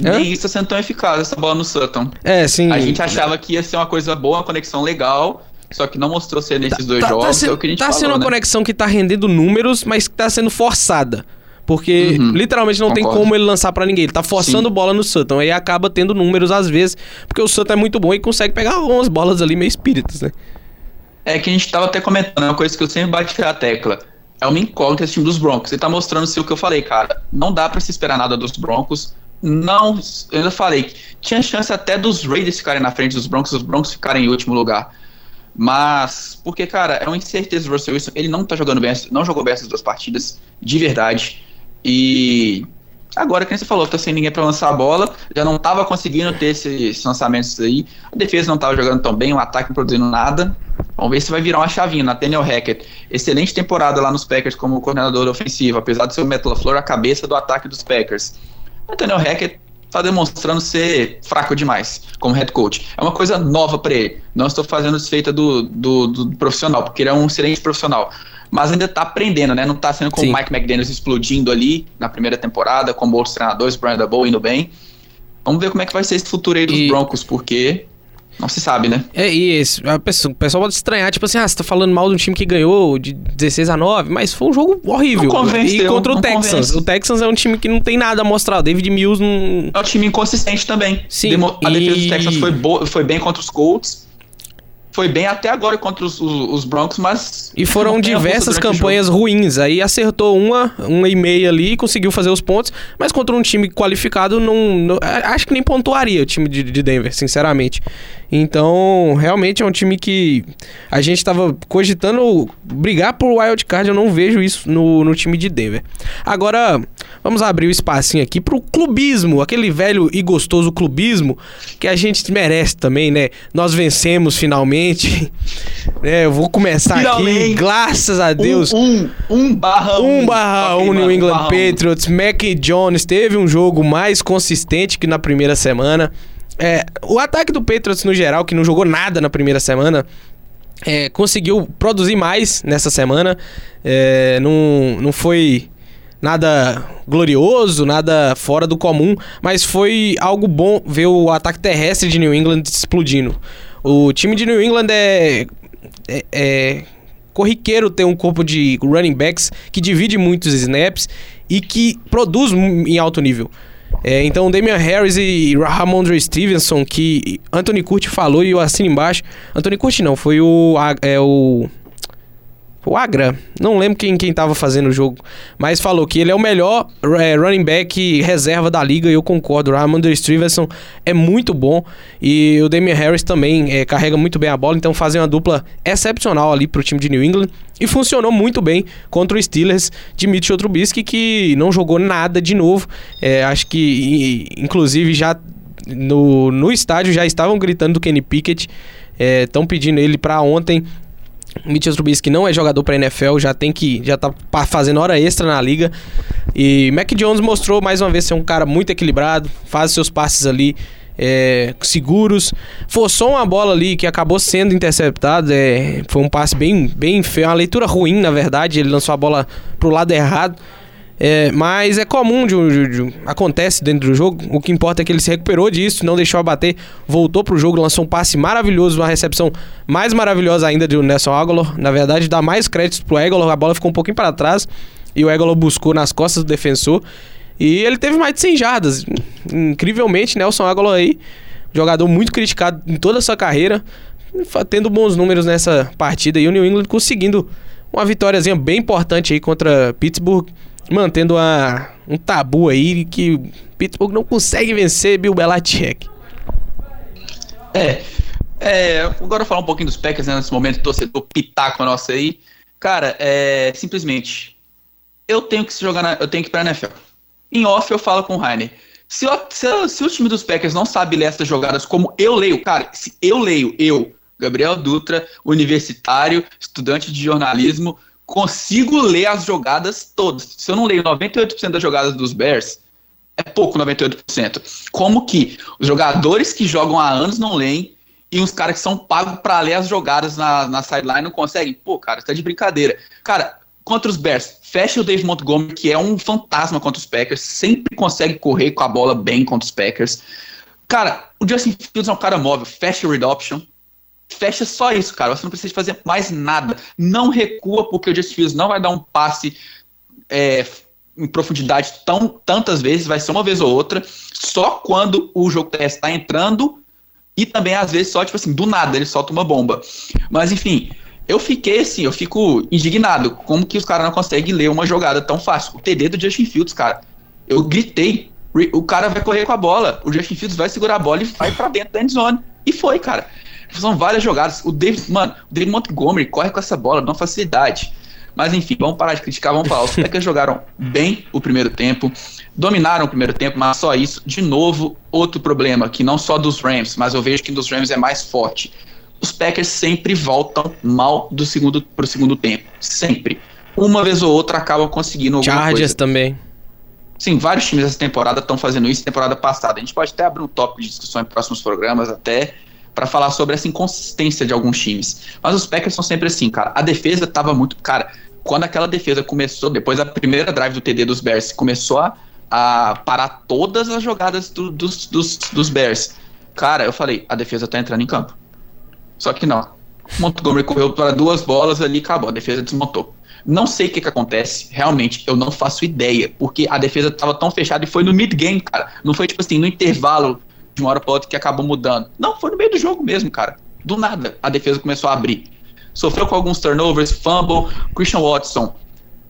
Nem isso tá sendo tão eficaz, essa bola no Sutton. É, sim. A gente achava que ia ser uma coisa boa, uma conexão legal. Só que não mostrou ser nesses tá, dois tá, jogos. Tá, sendo, é o que a gente tá falou, sendo uma né? conexão que tá rendendo números, mas que tá sendo forçada. Porque uhum. literalmente não Concordo. tem como ele lançar para ninguém. Ele tá forçando Sim. bola no Sutton. Aí acaba tendo números às vezes, porque o Sutton é muito bom e consegue pegar algumas bolas ali meio espíritas, né? É que a gente tava até comentando, é uma coisa que eu sempre bati a tecla. É uma incógnita esse time dos Broncos. Ele tá mostrando se o que eu falei, cara. Não dá para se esperar nada dos Broncos. Não, eu ainda falei, tinha chance até dos Raiders ficarem na frente dos Broncos, os Broncos ficarem em último lugar. Mas, porque, cara, é uma incerteza do Russell Wilson. Ele não tá jogando bem, não jogou bem essas duas partidas, de verdade. E agora, que você falou, tá sem ninguém para lançar a bola, já não tava conseguindo ter esses lançamentos aí. A defesa não tava jogando tão bem, o ataque não produzindo nada. Vamos ver se vai virar uma chavinha. Nathaniel Hackett, excelente temporada lá nos Packers como coordenador ofensivo, apesar de ser o Matt LaFleur a cabeça do ataque dos Packers. Nathaniel Hackett está demonstrando ser fraco demais como head coach. É uma coisa nova para ele. Não estou fazendo desfeita do, do, do, profissional, porque ele é um excelente profissional. Mas ainda está aprendendo, né? Não está sendo como o Mike McDaniels explodindo ali na primeira temporada, como outros treinadores, Brian Daboll indo bem. Vamos ver como é que vai ser esse futuro aí dos e... Broncos, porque não se sabe, né? É, e esse, a pessoa, o pessoal pode estranhar, tipo assim, ah, você tá falando mal de um time que ganhou de 16 a 9, mas foi um jogo horrível. E contra o Texans. Convence. O Texans é um time que não tem nada a mostrar. O David Mills não. É um time inconsistente também. Sim. Demo a e... defesa do Texans foi, foi bem contra os Colts foi bem até agora contra os, os, os Broncos, mas. E foram diversas campanhas ruins. Aí acertou uma, uma e meia ali, conseguiu fazer os pontos, mas contra um time qualificado, não, não acho que nem pontuaria o time de, de, Denver, sinceramente. Então, realmente é um time que a gente estava cogitando brigar por wild card. Eu não vejo isso no, no time de Denver. Agora, vamos abrir o espacinho aqui pro clubismo, aquele velho e gostoso clubismo que a gente merece também, né? Nós vencemos finalmente finalmente. É, eu vou começar finalmente, aqui, graças a Deus. Um, um, um barra um. Um barra um New England Patriots. Mac Jones teve um jogo mais consistente que na primeira semana. É, o ataque do Patriots no geral, que não jogou nada na primeira semana, é, conseguiu produzir mais nessa semana. É, não, não foi nada glorioso, nada fora do comum, mas foi algo bom ver o ataque terrestre de New England explodindo. O time de New England é, é, é corriqueiro ter um corpo de running backs que divide muitos snaps e que produz em alto nível. É, então, Damian Harris e Ramondre Stevenson, que Anthony Curti falou e eu assino embaixo. Anthony Curti não, foi o, é, o o Agra, não lembro quem, quem tava fazendo o jogo, mas falou que ele é o melhor é, running back reserva da liga e eu concordo. O Ramondre Stevenson é muito bom e o Damian Harris também é, carrega muito bem a bola, então fazem uma dupla excepcional ali pro time de New England e funcionou muito bem contra o Steelers de Mitchell Trubisky que não jogou nada de novo. É, acho que inclusive já no, no estádio já estavam gritando do Kenny Pickett, estão é, pedindo ele para ontem Mitchell Trubisky não é jogador para NFL, já tem que já tá fazendo hora extra na liga. E Mac Jones mostrou mais uma vez ser um cara muito equilibrado, faz seus passes ali é, seguros. Forçou uma bola ali que acabou sendo interceptada. É, foi um passe bem, bem feio, uma leitura ruim, na verdade. Ele lançou a bola pro lado errado. É, mas é comum, de, de, de, acontece dentro do jogo. O que importa é que ele se recuperou disso, não deixou abater, voltou pro jogo, lançou um passe maravilhoso, uma recepção mais maravilhosa ainda do Nelson Aguilar. Na verdade, dá mais créditos pro Aguilar, a bola ficou um pouquinho para trás e o Aguilar buscou nas costas do defensor. E ele teve mais de 100 jardas. Incrivelmente, Nelson Aguilar aí, jogador muito criticado em toda a sua carreira, tendo bons números nessa partida e o New England conseguindo uma vitóriazinha bem importante aí contra Pittsburgh mantendo a, um tabu aí que Pittsburgh não consegue vencer Bill Belichick. É, é, agora falar um pouquinho dos Packers né, nesse momento, torcedor pitaco nosso aí. Cara, é simplesmente eu tenho que se jogar na, eu tenho que ir pra NFL. Em off eu falo com o Rainer. Se, se, se, o time dos Packers não sabe ler essas jogadas como eu leio, cara, se eu leio, eu, Gabriel Dutra, universitário, estudante de jornalismo, consigo ler as jogadas todas. Se eu não leio 98% das jogadas dos Bears, é pouco 98%. Como que os jogadores que jogam há anos não leem e os caras que são pagos para ler as jogadas na, na sideline não conseguem? Pô, cara, tá de brincadeira. Cara, contra os Bears, fecha o Dave Montgomery, que é um fantasma contra os Packers, sempre consegue correr com a bola bem contra os Packers. Cara, o Justin Fields é um cara móvel, fecha o read option, fecha só isso, cara. Você não precisa fazer mais nada. Não recua, porque o Justin Fields não vai dar um passe é, em profundidade tão, tantas vezes, vai ser uma vez ou outra, só quando o jogo está entrando e também às vezes só, tipo assim, do nada ele solta uma bomba. Mas enfim, eu fiquei assim, eu fico indignado. Como que os caras não conseguem ler uma jogada tão fácil? O TD do Justin Fields, cara. Eu gritei. O cara vai correr com a bola. O Justin Fields vai segurar a bola e vai para dentro da endzone. E foi, cara. São várias jogadas. O David, mano, o David Montgomery corre com essa bola, dá uma facilidade. Mas enfim, vamos parar de criticar, vamos falar. Os Packers jogaram bem o primeiro tempo, dominaram o primeiro tempo, mas só isso. De novo, outro problema, que não só dos Rams, mas eu vejo que dos Rams é mais forte. Os Packers sempre voltam mal do segundo pro segundo tempo. Sempre. Uma vez ou outra acabam conseguindo alguma Chargers coisa. também. Sim, vários times dessa temporada estão fazendo isso temporada passada. A gente pode até abrir um tópico de discussão em próximos programas, até para falar sobre essa inconsistência de alguns times. Mas os Packers são sempre assim, cara. A defesa tava muito. Cara, quando aquela defesa começou, depois da primeira drive do TD dos Bears, começou a, a parar todas as jogadas do, dos, dos, dos Bears. Cara, eu falei, a defesa tá entrando em campo. Só que não. Montgomery correu para duas bolas ali acabou. A defesa desmontou. Não sei o que, que acontece, realmente, eu não faço ideia, porque a defesa estava tão fechada e foi no mid-game, cara. Não foi tipo assim, no intervalo de uma hora para outra que acabou mudando. Não, foi no meio do jogo mesmo, cara. Do nada, a defesa começou a abrir. Sofreu com alguns turnovers, fumble. Christian Watson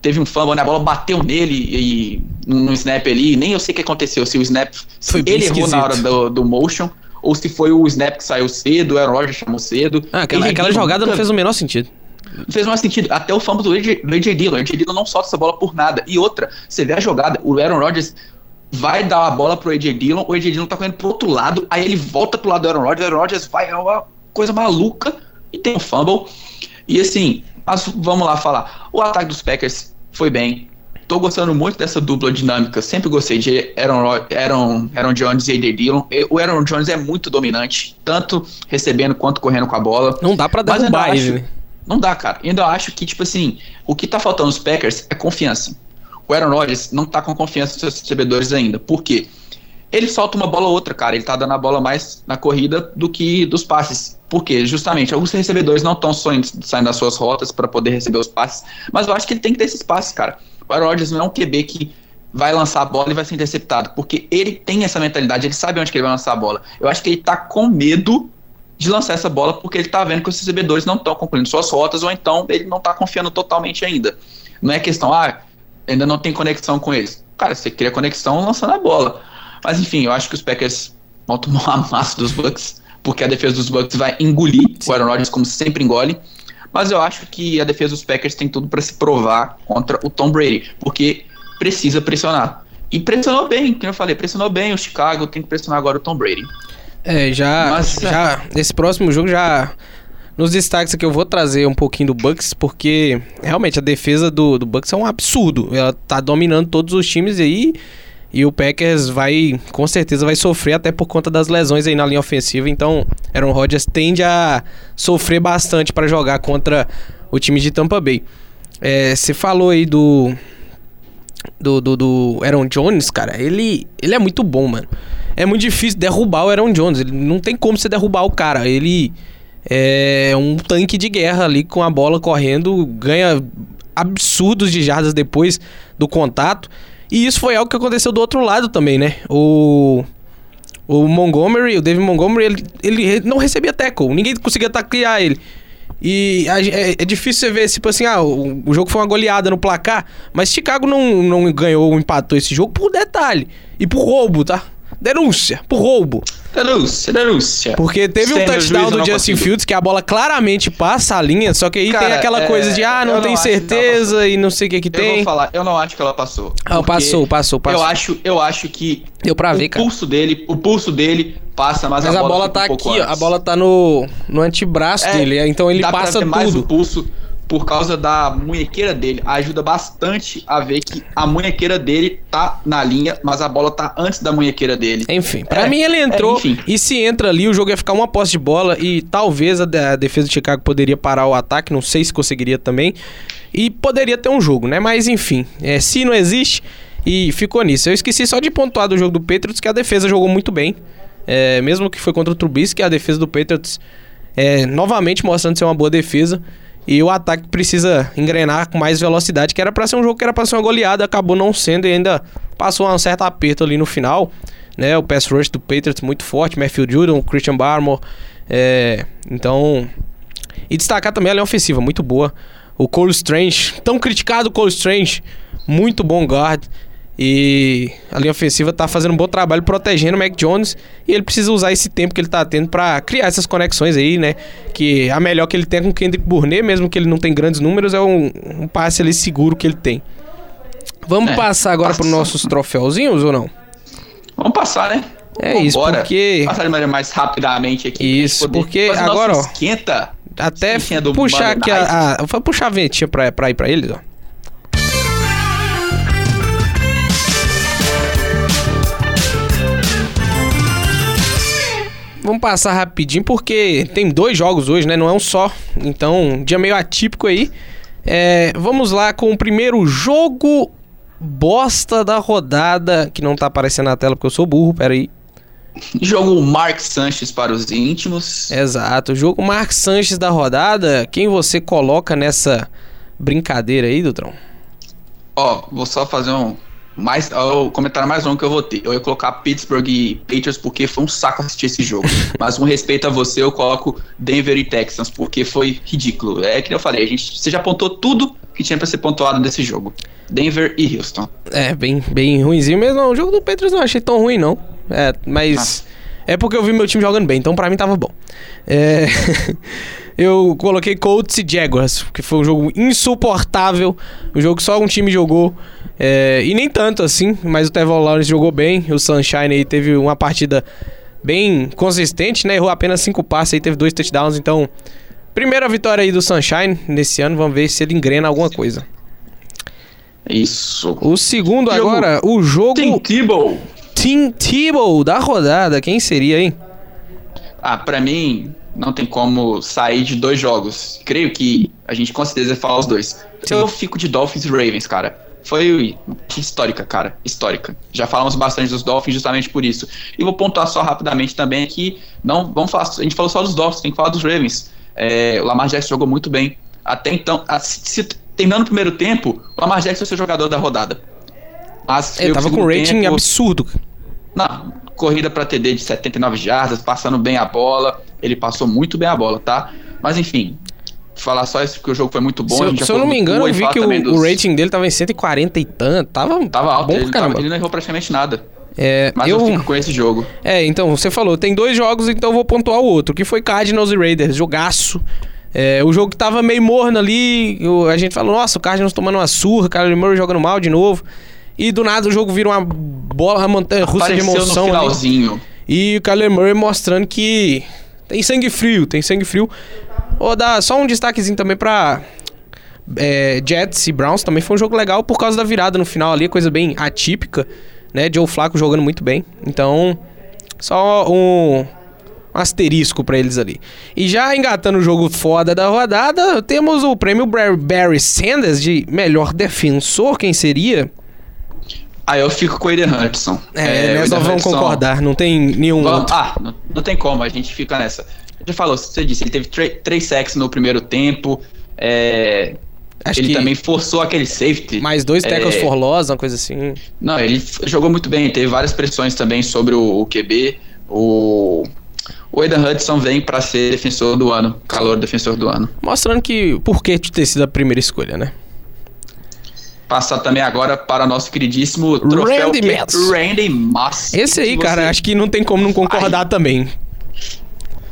teve um fumble, né? A bola bateu nele e no snap ali. Nem eu sei o que aconteceu. Se o snap. Se ele errou na hora do, do motion, ou se foi o snap que saiu cedo, o Aaron Rodgers chamou cedo. Ah, aquela, aquela Dillon jogada não fez o menor sentido. não fez mais sentido. Até o fumble do AJ, do AJ Dillon. O AJ Dillon não solta essa bola por nada. E outra, você vê a jogada, o Aaron Rodgers vai dar a bola pro AJ Dillon, o AJ Dillon tá correndo pro outro lado, aí ele volta pro lado do Aaron Rodgers, o Aaron Rodgers vai, é uma coisa maluca e tem um fumble. E assim, mas vamos lá falar. O ataque dos Packers foi bem. Tô gostando muito dessa dupla dinâmica. Sempre gostei de Aaron, Aaron, Aaron Jones e AJ Dillon. O Aaron Jones é muito dominante, tanto recebendo quanto correndo com a bola. Não dá pra derrubar ele, acho- né? Não dá, cara. Eu ainda acho que, tipo assim, o que tá faltando nos Packers é confiança. O Aaron Rodgers não tá com confiança nos seus recebedores ainda. Por quê? Ele solta uma bola ou outra, cara. Ele tá dando a bola mais na corrida do que dos passes. Por quê? Justamente, alguns recebedores não estão saindo, das suas rotas para poder receber os passes. Mas eu acho que ele tem que ter esses passes, cara. O Aaron Rodgers não é um QB que vai lançar a bola e vai ser interceptado. Porque ele tem essa mentalidade, ele sabe onde que ele vai lançar a bola. Eu acho que ele tá com medo de lançar essa bola porque ele tá vendo que os recebedores não estão concluindo suas rotas ou então ele não tá confiando totalmente ainda. Não é questão, ah, ainda não tem conexão com eles. Cara, você cria conexão lançando a bola. Mas enfim, eu acho que os Packers vão tomar uma massa dos Bucks, porque a defesa dos Bucks vai engolir o Aaron Rodgers como sempre engole. Mas eu acho que a defesa dos Packers tem tudo para se provar contra o Tom Brady, porque precisa pressionar. E pressionou bem, como eu falei, pressionou bem o Chicago, tem que pressionar agora o Tom Brady. É, já, Mas, já nesse próximo jogo já nos destaques aqui eu vou trazer um pouquinho do Bucks porque realmente a defesa do, do Bucks é um absurdo. Ela tá dominando todos os times aí e o Packers vai com certeza vai sofrer até por conta das lesões aí na linha ofensiva. Então, Aaron Rodgers tende a sofrer bastante para jogar contra o time de Tampa Bay. É, Você falou aí do do, do, do Aaron Jones, cara, ele, ele é muito bom, mano. É muito difícil derrubar o Aaron Jones. Ele não tem como você derrubar o cara. Ele é um tanque de guerra ali com a bola correndo, ganha absurdos de jardas depois do contato. E isso foi algo que aconteceu do outro lado também, né? O o Montgomery, o David Montgomery, ele, ele não recebia tackle, ninguém conseguia taclear ele. E a- é, é difícil você ver, tipo assim, ah, o, o jogo foi uma goleada no placar, mas Chicago não, não ganhou ou empatou esse jogo por detalhe. E por roubo, tá? Denúncia, por roubo. Denúncia, denúncia. Porque teve um touchdown eu do Justin consigo. Fields que a bola claramente passa a linha, só que aí tem Cara, aquela é, coisa de, ah, não eu tem não certeza e não sei o que que Eu vou tem. falar, eu não acho que ela passou. Ah, passou, passou, passou. Eu acho, eu acho que Deu pra ver, o cara. pulso dele, o pulso dele passa, mas, Mas a bola fica tá um aqui, ó. A bola tá no, no antebraço É, dele. Então ele Dá pra passa ver mais o tudo. pulso por causa da munhequeira dele. Ajuda bastante a ver que a munhequeira dele tá na linha, mas a bola tá antes da munhequeira dele. Enfim, pra É, mim ele entrou. é, e se entra ali, o jogo ia ficar uma posse de bola. E talvez a defesa de Chicago poderia parar o ataque. Não sei se conseguiria também. E poderia ter um jogo, né? Mas enfim, é, se não existe. E ficou nisso. Eu esqueci só de pontuar do jogo do Patriots que a defesa jogou muito bem. É, mesmo que foi contra o Trubisky, a defesa do Patriots é, novamente mostrando ser uma boa defesa. E o ataque precisa engrenar com mais velocidade, que era pra ser um jogo que era pra ser uma goleada, acabou não sendo e ainda passou um certo aperto ali no final. Né, o pass rush do Patriots muito forte, Matthew Judon, Christian Barmore. é, então. E destacar também a linha ofensiva, muito boa. O Cole Strange, tão criticado Cole Strange, muito bom guard. E a linha ofensiva tá fazendo um bom trabalho protegendo o Mac Jones. E ele precisa usar esse tempo que ele tá tendo para criar essas conexões aí, né? Que a melhor que ele tem com o Kendrick Burnett, mesmo que ele não tem grandes números, é um, um passe ali seguro que ele tem. Vamos é, passar agora para os nossos troféuzinhos ou não? Vamos passar, né? É Vambora. isso, porque. Passar de maneira mais rapidamente aqui. Isso, porque agora, ó. Esquenta. Até puxar aqui a, a. Vou puxar a ventinha pra, pra ir pra eles, ó. Vamos passar rapidinho porque tem dois jogos hoje, né? Não é um só. Então, dia meio atípico aí. É, vamos lá com o primeiro jogo bosta da rodada, que não tá aparecendo na tela porque eu sou burro, peraí. Jogo Mark Sanches para os íntimos. Exato, jogo Mark Sanches da rodada. Quem você coloca nessa brincadeira aí, Dutrão? Ó, vou só fazer um, mais, o comentário mais longo que eu vou ter. Eu ia colocar Pittsburgh e Patriots porque foi um saco assistir esse jogo. Mas com respeito a você, eu coloco Denver e Texans porque foi ridículo. É que eu falei, a gente, você já apontou tudo que tinha para ser pontuado nesse jogo. Denver e Houston. É, bem, bem ruimzinho mesmo. O jogo do Patriots não achei tão ruim, não. É, mas. Ah. É porque eu vi meu time jogando bem, então para mim tava bom. É. eu coloquei Colts e Jaguars, que foi um jogo insuportável. Um jogo que só um time jogou. É, e nem tanto assim, mas o Trevor Lawrence jogou bem. O Sunshine aí teve uma partida bem consistente, né? Errou apenas cinco passes aí, teve dois touchdowns. Então, primeira vitória aí do Sunshine nesse ano. Vamos ver se ele engrena alguma coisa. Isso. O segundo jogo. agora, o jogo. Tim Tebow. Tim Tebow da rodada. Quem seria, hein? Ah, pra mim, não tem como sair de dois jogos. Creio que a gente com certeza falar os dois. Sim. Eu fico de Dolphins e Ravens, cara foi histórica, cara. Histórica. Já falamos bastante dos Dolphins justamente por isso. E vou pontuar só rapidamente também que não vamos falar. A gente falou só dos Dolphins, tem que falar dos Ravens. É, o Lamar Jackson jogou muito bem. Até então, a, se, terminando o primeiro tempo, o Lamar Jackson foi o jogador da rodada. Mas ele tava com um rating tempo, absurdo. Na corrida para TD de 79 jardas, passando bem a bola. Ele passou muito bem a bola, tá? Mas enfim, falar só isso porque o jogo foi muito bom. Se, eu, se eu não me engano, eu vi que o, dos... o, rating dele tava em 140 e tanto. Tava, tava alto, bom ele, tava, ele não errou praticamente nada. É, Mas eu, eu fico com esse jogo. É, então, você falou, tem dois jogos, então eu vou pontuar o outro, que foi Cardinals e Raiders, jogaço. É, o jogo que tava meio morno ali, a gente falou, nossa, o Cardinals tomando uma surra, o Kyler Murray jogando mal de novo. E do nada o jogo vira uma bola montanha russa de emoção. No finalzinho. Ali. E o Kyler Murray mostrando que tem sangue frio, tem sangue frio. Vou dar só um destaquezinho também pra é, Jets e Browns. Também foi um jogo legal por causa da virada no final ali, coisa bem atípica, né? Joe Flacco jogando muito bem. Então, só um, um asterisco para eles ali. E já engatando o jogo foda da rodada, temos o prêmio Barry Sanders de melhor defensor. Quem seria? Aí eu fico com o Aiden Hudson. É, é nós só vamos concordar, não tem nenhum vamos, outro. Ah, não, não, tem como, a gente fica nessa já falou, você disse, ele teve três sacks no primeiro tempo. É, ele também forçou aquele safety. Mais dois tackles é, for loss, uma coisa assim. Não, ele jogou muito bem, teve várias pressões também sobre o, o QB. O, o Eden Hudson vem para ser defensor do ano, calor defensor do ano. Mostrando que por que ter sido a primeira escolha, né? Passar também agora para nosso queridíssimo troféu Randy Moss. Randy Moss. Esse aí, cara, acho que não tem como não concordar Ai. também.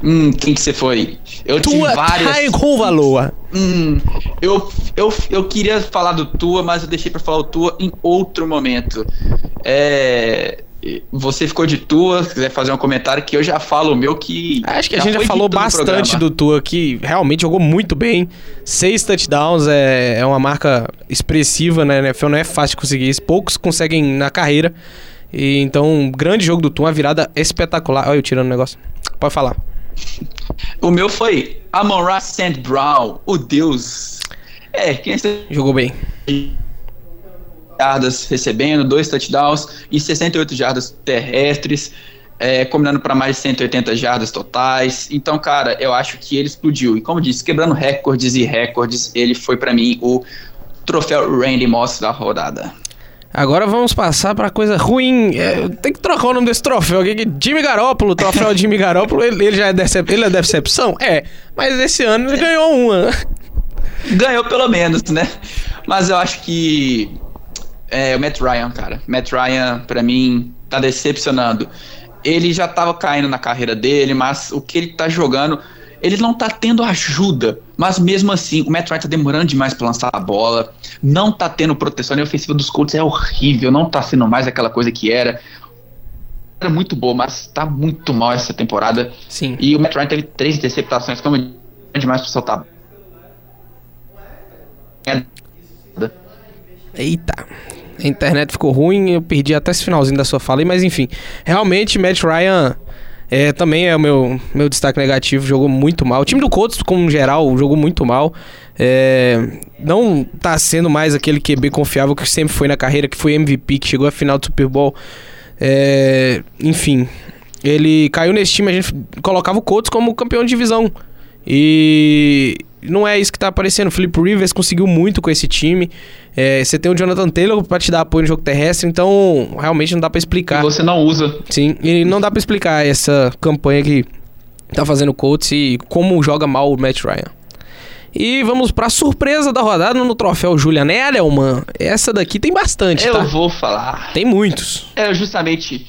Hum, quem que você foi? Eu Tua tive várias. Tagovailoa. Hum, eu, eu, eu queria falar do Tua, mas eu deixei para falar o Tua em outro momento. É, você ficou de Tua, se quiser fazer um comentário que eu já falo o meu que. Acho que a gente já falou bastante do Tua, que realmente jogou muito bem. Seis touchdowns é, é uma marca expressiva, né? NFL não é fácil de conseguir isso. Poucos conseguem na carreira. E, então, um grande jogo do Tua, uma virada espetacular. Olha eu tirando o negócio. Pode falar. O meu foi Amon-Ra St. Brown, o Deus. É, quem jogou bem. Jardas recebendo, dois touchdowns e 68 jardas terrestres, é, combinando para mais de 180 jardas totais. Então, cara, eu acho que ele explodiu. E como disse, quebrando recordes e recordes, ele foi para mim o troféu Randy Moss da rodada. Agora vamos passar para coisa ruim. É, tem que trocar o nome desse troféu aqui. Jimmy Garoppolo, troféu Jimmy Garoppolo, ele, ele já é, decep ele é decepção? É, mas esse ano ele ganhou uma. Ganhou pelo menos, né? Mas eu acho que É, o Matt Ryan, cara. Matt Ryan, pra mim, tá decepcionando. Ele já tava caindo na carreira dele, mas o que ele tá jogando, ele não tá tendo ajuda. Mas mesmo assim, o Matt Ryan tá demorando demais pra lançar a bola. Não tá tendo proteção. A ofensiva dos Colts é horrível. Não tá sendo mais aquela coisa que era. Era muito boa, mas tá muito mal essa temporada. Sim. E o Matt Ryan teve três interceptações, como demais pra soltar. É. Eita. A internet ficou ruim, eu perdi até esse finalzinho da sua fala mas enfim. Realmente, Matt Ryan é, também é o meu, meu destaque negativo, jogou muito mal. O time do Colts, como geral, jogou muito mal. É, não tá sendo mais aquele QB confiável que sempre foi na carreira, que foi MVP, que chegou à final do Super Bowl. É, enfim, ele caiu nesse time, a gente colocava o Colts como campeão de divisão. E não é isso que tá aparecendo. O Philip Rivers conseguiu muito com esse time. É, você tem o Jonathan Taylor para te dar apoio no jogo terrestre, então realmente não dá para explicar. E você não usa. Sim, e não dá para explicar essa campanha que tá fazendo o Colts e como joga mal o Matt Ryan. E vamos pra surpresa da rodada no troféu Julian Edelman. Essa daqui tem bastante, eu tá? Eu vou falar. Tem muitos. É, justamente,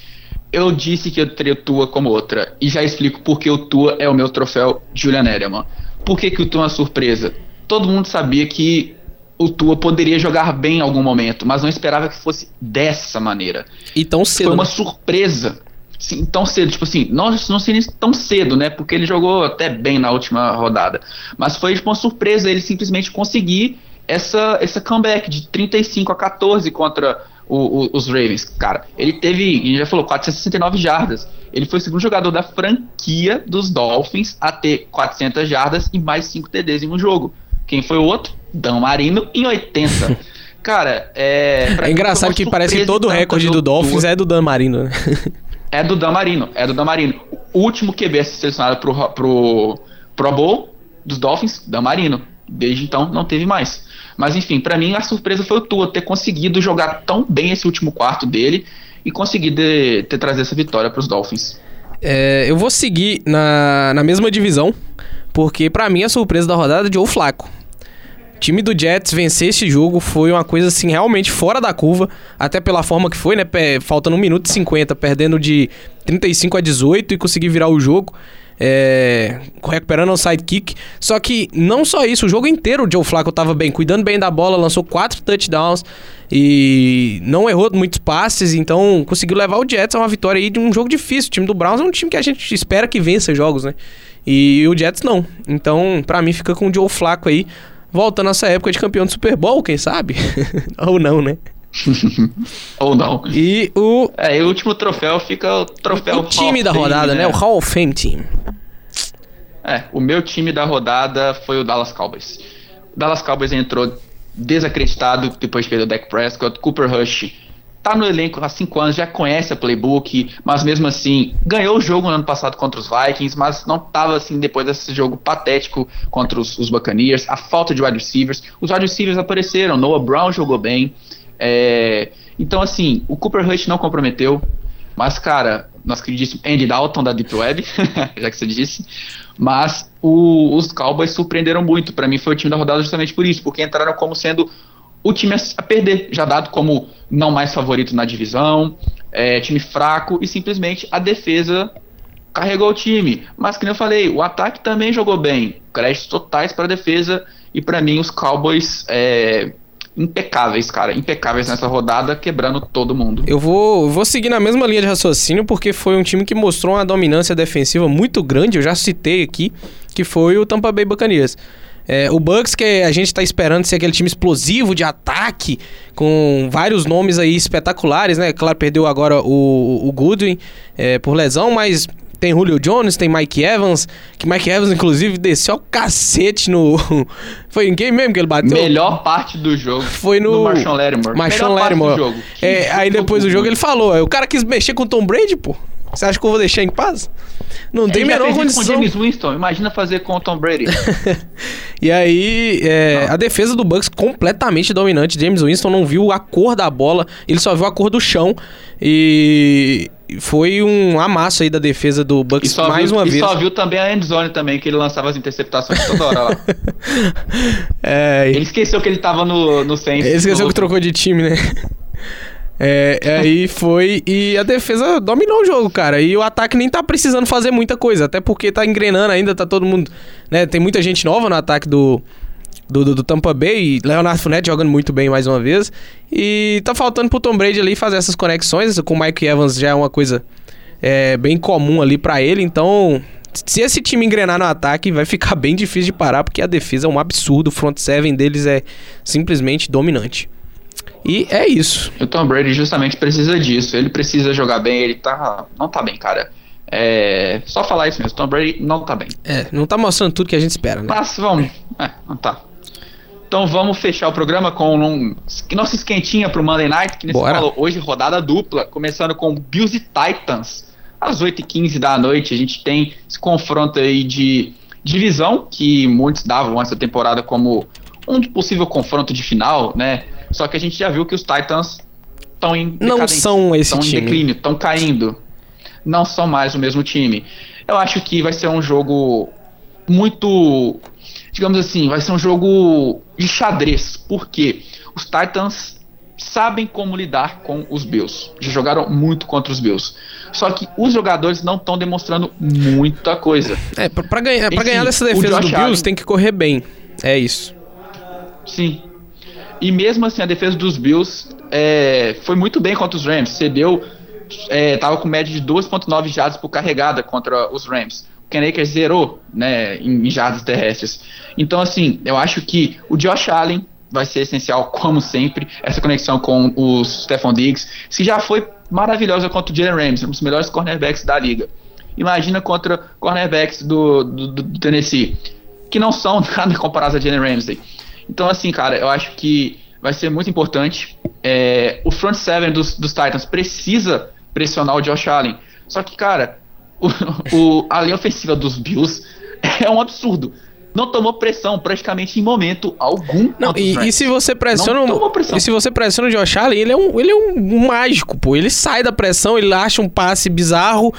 eu disse que eu teria o Tua como outra. E já explico porque o Tua é o meu troféu Julian Edelman. Por que, que o Tua é uma surpresa? Todo mundo sabia que o Tua poderia jogar bem em algum momento, mas não esperava que fosse dessa maneira. E tão cedo. Foi uma né? surpresa. Sim, tão cedo, tipo assim, não, não seria tão cedo, né? Porque ele jogou até bem na última rodada. Mas foi tipo, uma surpresa ele simplesmente conseguir essa, essa comeback de 35 a 14 contra o, o, os Ravens. Cara, ele teve, a gente já falou, 469 jardas. Ele foi o segundo jogador da franquia dos Dolphins a ter 400 jardas e mais 5 TDs em um jogo. Quem foi o outro? Dan Marino em 80. Cara, é. É engraçado que parece que todo o recorde do Dolphins é do Dan Marino, né? É do Dan Marino, é do Dan Marino. O último QB a ser selecionado pro, pro Pro Bowl dos Dolphins, Dan Marino. Desde então não teve mais. Mas enfim, para mim a surpresa foi o Tua ter conseguido jogar tão bem esse último quarto dele e conseguir de, ter trazer essa vitória para os Dolphins. É, eu vou seguir na, na mesma divisão, porque para mim a surpresa da rodada é Joe Flaco. O time do Jets vencer esse jogo foi uma coisa assim realmente fora da curva, até pela forma que foi, né? Faltando 1 minuto e 50, perdendo de 35 a 18 e conseguir virar o jogo. É, recuperando o sidekick. Só que não só isso, o jogo inteiro o Joe Flacco tava bem, cuidando bem da bola, lançou quatro touchdowns e não errou muitos passes, então conseguiu levar o Jets a uma vitória aí de um jogo difícil. O time do Browns é um time que a gente espera que vença jogos, né? E o Jets não. Então, para mim, fica com o Joe Flacco aí, voltando a essa época de campeão de Super Bowl, quem sabe? Ou não, né? Ou não. E o. É, e o último troféu fica o troféu. O time da rodada, né? né? O Hall of Fame Team. É, o meu time da rodada foi o Dallas Cowboys. O Dallas Cowboys entrou desacreditado depois de perder o Dak Prescott. Cooper Rush tá no elenco há cinco anos, já conhece a playbook, mas mesmo assim ganhou o jogo no ano passado contra os Vikings, mas não tava assim depois desse jogo patético contra os, os Buccaneers. A falta de wide receivers. Os wide receivers apareceram. Noah Brown jogou bem. É, então, assim, o Cooper Rush não comprometeu, mas, cara, nosso queridíssimo Andy Dalton da Deep Web, já que você disse, mas o, os Cowboys surpreenderam muito. Para mim, foi o time da rodada justamente por isso, porque entraram como sendo o time a perder, já dado como não mais favorito na divisão, é, time fraco e simplesmente a defesa carregou o time. Mas, como eu falei, o ataque também jogou bem, créditos totais para a defesa e para mim os Cowboys é, impecáveis, cara, impecáveis nessa rodada, quebrando todo mundo. Eu vou, vou seguir na mesma linha de raciocínio, porque foi um time que mostrou uma dominância defensiva muito grande, eu já citei aqui, que foi o Tampa Bay Buccaneers. É, o Bucks que a gente está esperando ser aquele time explosivo de ataque, com vários nomes aí espetaculares, né? Claro, perdeu agora o, o Goodwin é, por lesão, mas tem Julio Jones, tem Mike Evans, que Mike Evans, inclusive, desceu o cacete no. Foi em quem mesmo que ele bateu? Melhor parte do jogo. Foi no. no Marshawn Lattimore. Marshawn Lattimore. É, aí depois do jogo ele falou: o cara quis mexer com o Tom Brady, pô. Você acha que eu vou deixar em paz? Não tem Ele menor condição. com James Winston, imagina fazer com o Tom Brady. e aí, é, a defesa do Bucks completamente dominante. James Winston não viu a cor da bola, ele só viu a cor do chão. E foi um amasso aí da defesa do Bucks mais viu, uma e vez. E só viu também a endzone também, que ele lançava as interceptações toda hora lá. é, ele esqueceu que ele tava no, no Saints. Ele esqueceu que trocou de time, né? É, aí foi e a defesa dominou o jogo, cara. E o ataque nem tá precisando fazer muita coisa, até porque tá engrenando ainda, tá todo mundo, né? Tem muita gente nova no ataque do do, do, do Tampa Bay, e Leonardo Fournette jogando muito bem mais uma vez. E tá faltando pro Tom Brady ali fazer essas conexões, com o Mike Evans já é uma coisa é, bem comum ali para ele, então se esse time engrenar no ataque, vai ficar bem difícil de parar, porque a defesa é um absurdo. O front seven deles é simplesmente dominante. E é isso. O Tom Brady justamente precisa disso. Ele precisa jogar bem, ele tá. Não tá bem, cara. É. Só falar isso mesmo. Tom Brady não tá bem. É, não tá mostrando tudo que a gente espera, né? Mas vamos. É, não tá. Então vamos fechar o programa com um, nossa esquentinha pro Monday Night, que nesse falou hoje rodada dupla, começando com Bills e Titans. Às 8h15 da noite, a gente tem esse confronto aí de divisão, que muitos davam essa temporada como um possível confronto de final, né? Só que a gente já viu que os Titans estão em Não são esse time. Estão em declínio, estão caindo. Não são mais o mesmo time. Eu acho que vai ser um jogo muito digamos assim, vai ser um jogo de xadrez, porque os Titans sabem como lidar com os Bills. Já jogaram muito contra os Bills. Só que os jogadores não estão demonstrando muita coisa. É, para ganhar, pra ganhar dessa defesa do Bills Allen, tem que correr bem. É isso. Sim. E mesmo assim, a defesa dos Bills é, foi muito bem contra os Rams. Cedeu, é, tava com média de 2.9 jardas por carregada contra os Rams. Ken Akers zerou né, em, em jardas terrestres. Então, assim, eu acho que o Josh Allen vai ser essencial, como sempre, essa conexão com o Stephon Diggs, que já foi maravilhosa contra o Jalen Ramsey, um dos melhores cornerbacks da liga. Imagina contra cornerbacks do, do, do Tennessee, que não são nada comparados a Jalen Ramsey. Então, assim, cara, eu acho que vai ser muito importante. É, o front seven dos, dos Titans precisa pressionar o Josh Allen. Só que, cara, o, o, a linha ofensiva dos Bills é um absurdo. Não tomou pressão praticamente em momento algum. Não, e, e, se você pressiona. E se você pressiona o Josh Allen, ele é, um, ele é um mágico, pô. Ele sai da pressão, ele acha um passe bizarro.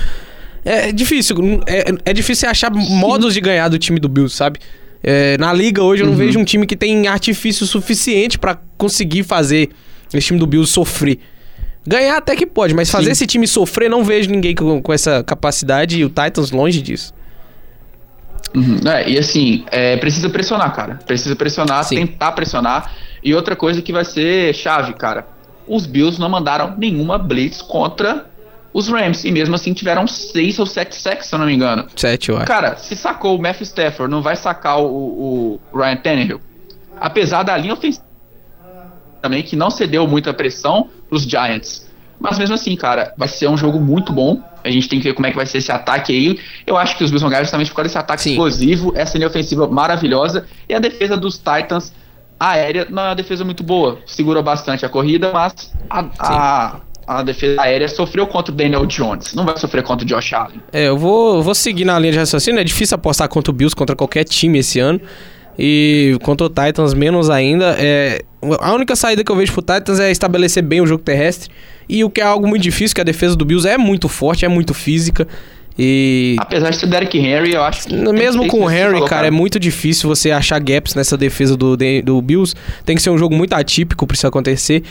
É difícil. É, é difícil achar Sim. modos de ganhar do time do Bills, sabe? É, na liga hoje eu não uhum. vejo um time que tem artifício suficiente para conseguir fazer esse time do Bills sofrer. Ganhar até que pode, mas fazer Sim. esse time sofrer, não vejo ninguém com, com essa capacidade e o Titans longe disso. Uhum. É, e assim, é, precisa pressionar, cara. Precisa pressionar, Sim. tentar pressionar. E outra coisa que vai ser chave, cara. Os Bills não mandaram nenhuma blitz contra os Rams. E mesmo assim tiveram seis ou sete sacks, se eu não me engano. Sete, eu acho. Cara, se sacou o Matthew Stafford, não vai sacar o, o Ryan Tannehill. Apesar da linha ofensiva também, que não cedeu muita pressão pros Giants. Mas mesmo assim, cara, vai ser um jogo muito bom. A gente tem que ver como é que vai ser esse ataque aí. Eu acho que os Bills vão ganhar justamente por causa desse ataque Sim. explosivo, essa linha ofensiva maravilhosa. E a defesa dos Titans aérea não é uma defesa muito boa. Segurou bastante a corrida, mas a, a, a, defesa aérea sofreu contra o Daniel Jones. Não vai sofrer contra o Josh Allen. É, eu vou, vou seguir na linha de raciocínio. É difícil apostar contra o Bills, contra qualquer time esse ano. E contra o Titans, menos ainda. É, a única saída que eu vejo pro Titans é estabelecer bem o jogo terrestre. E o que é algo muito difícil, que a defesa do Bills é muito forte, é muito física. E. Apesar de ser Derek Henry, eu acho que. Mesmo com o Henry, cara, cara, é muito difícil você achar gaps nessa defesa do, do Bills. Tem que ser um jogo muito atípico pra isso acontecer.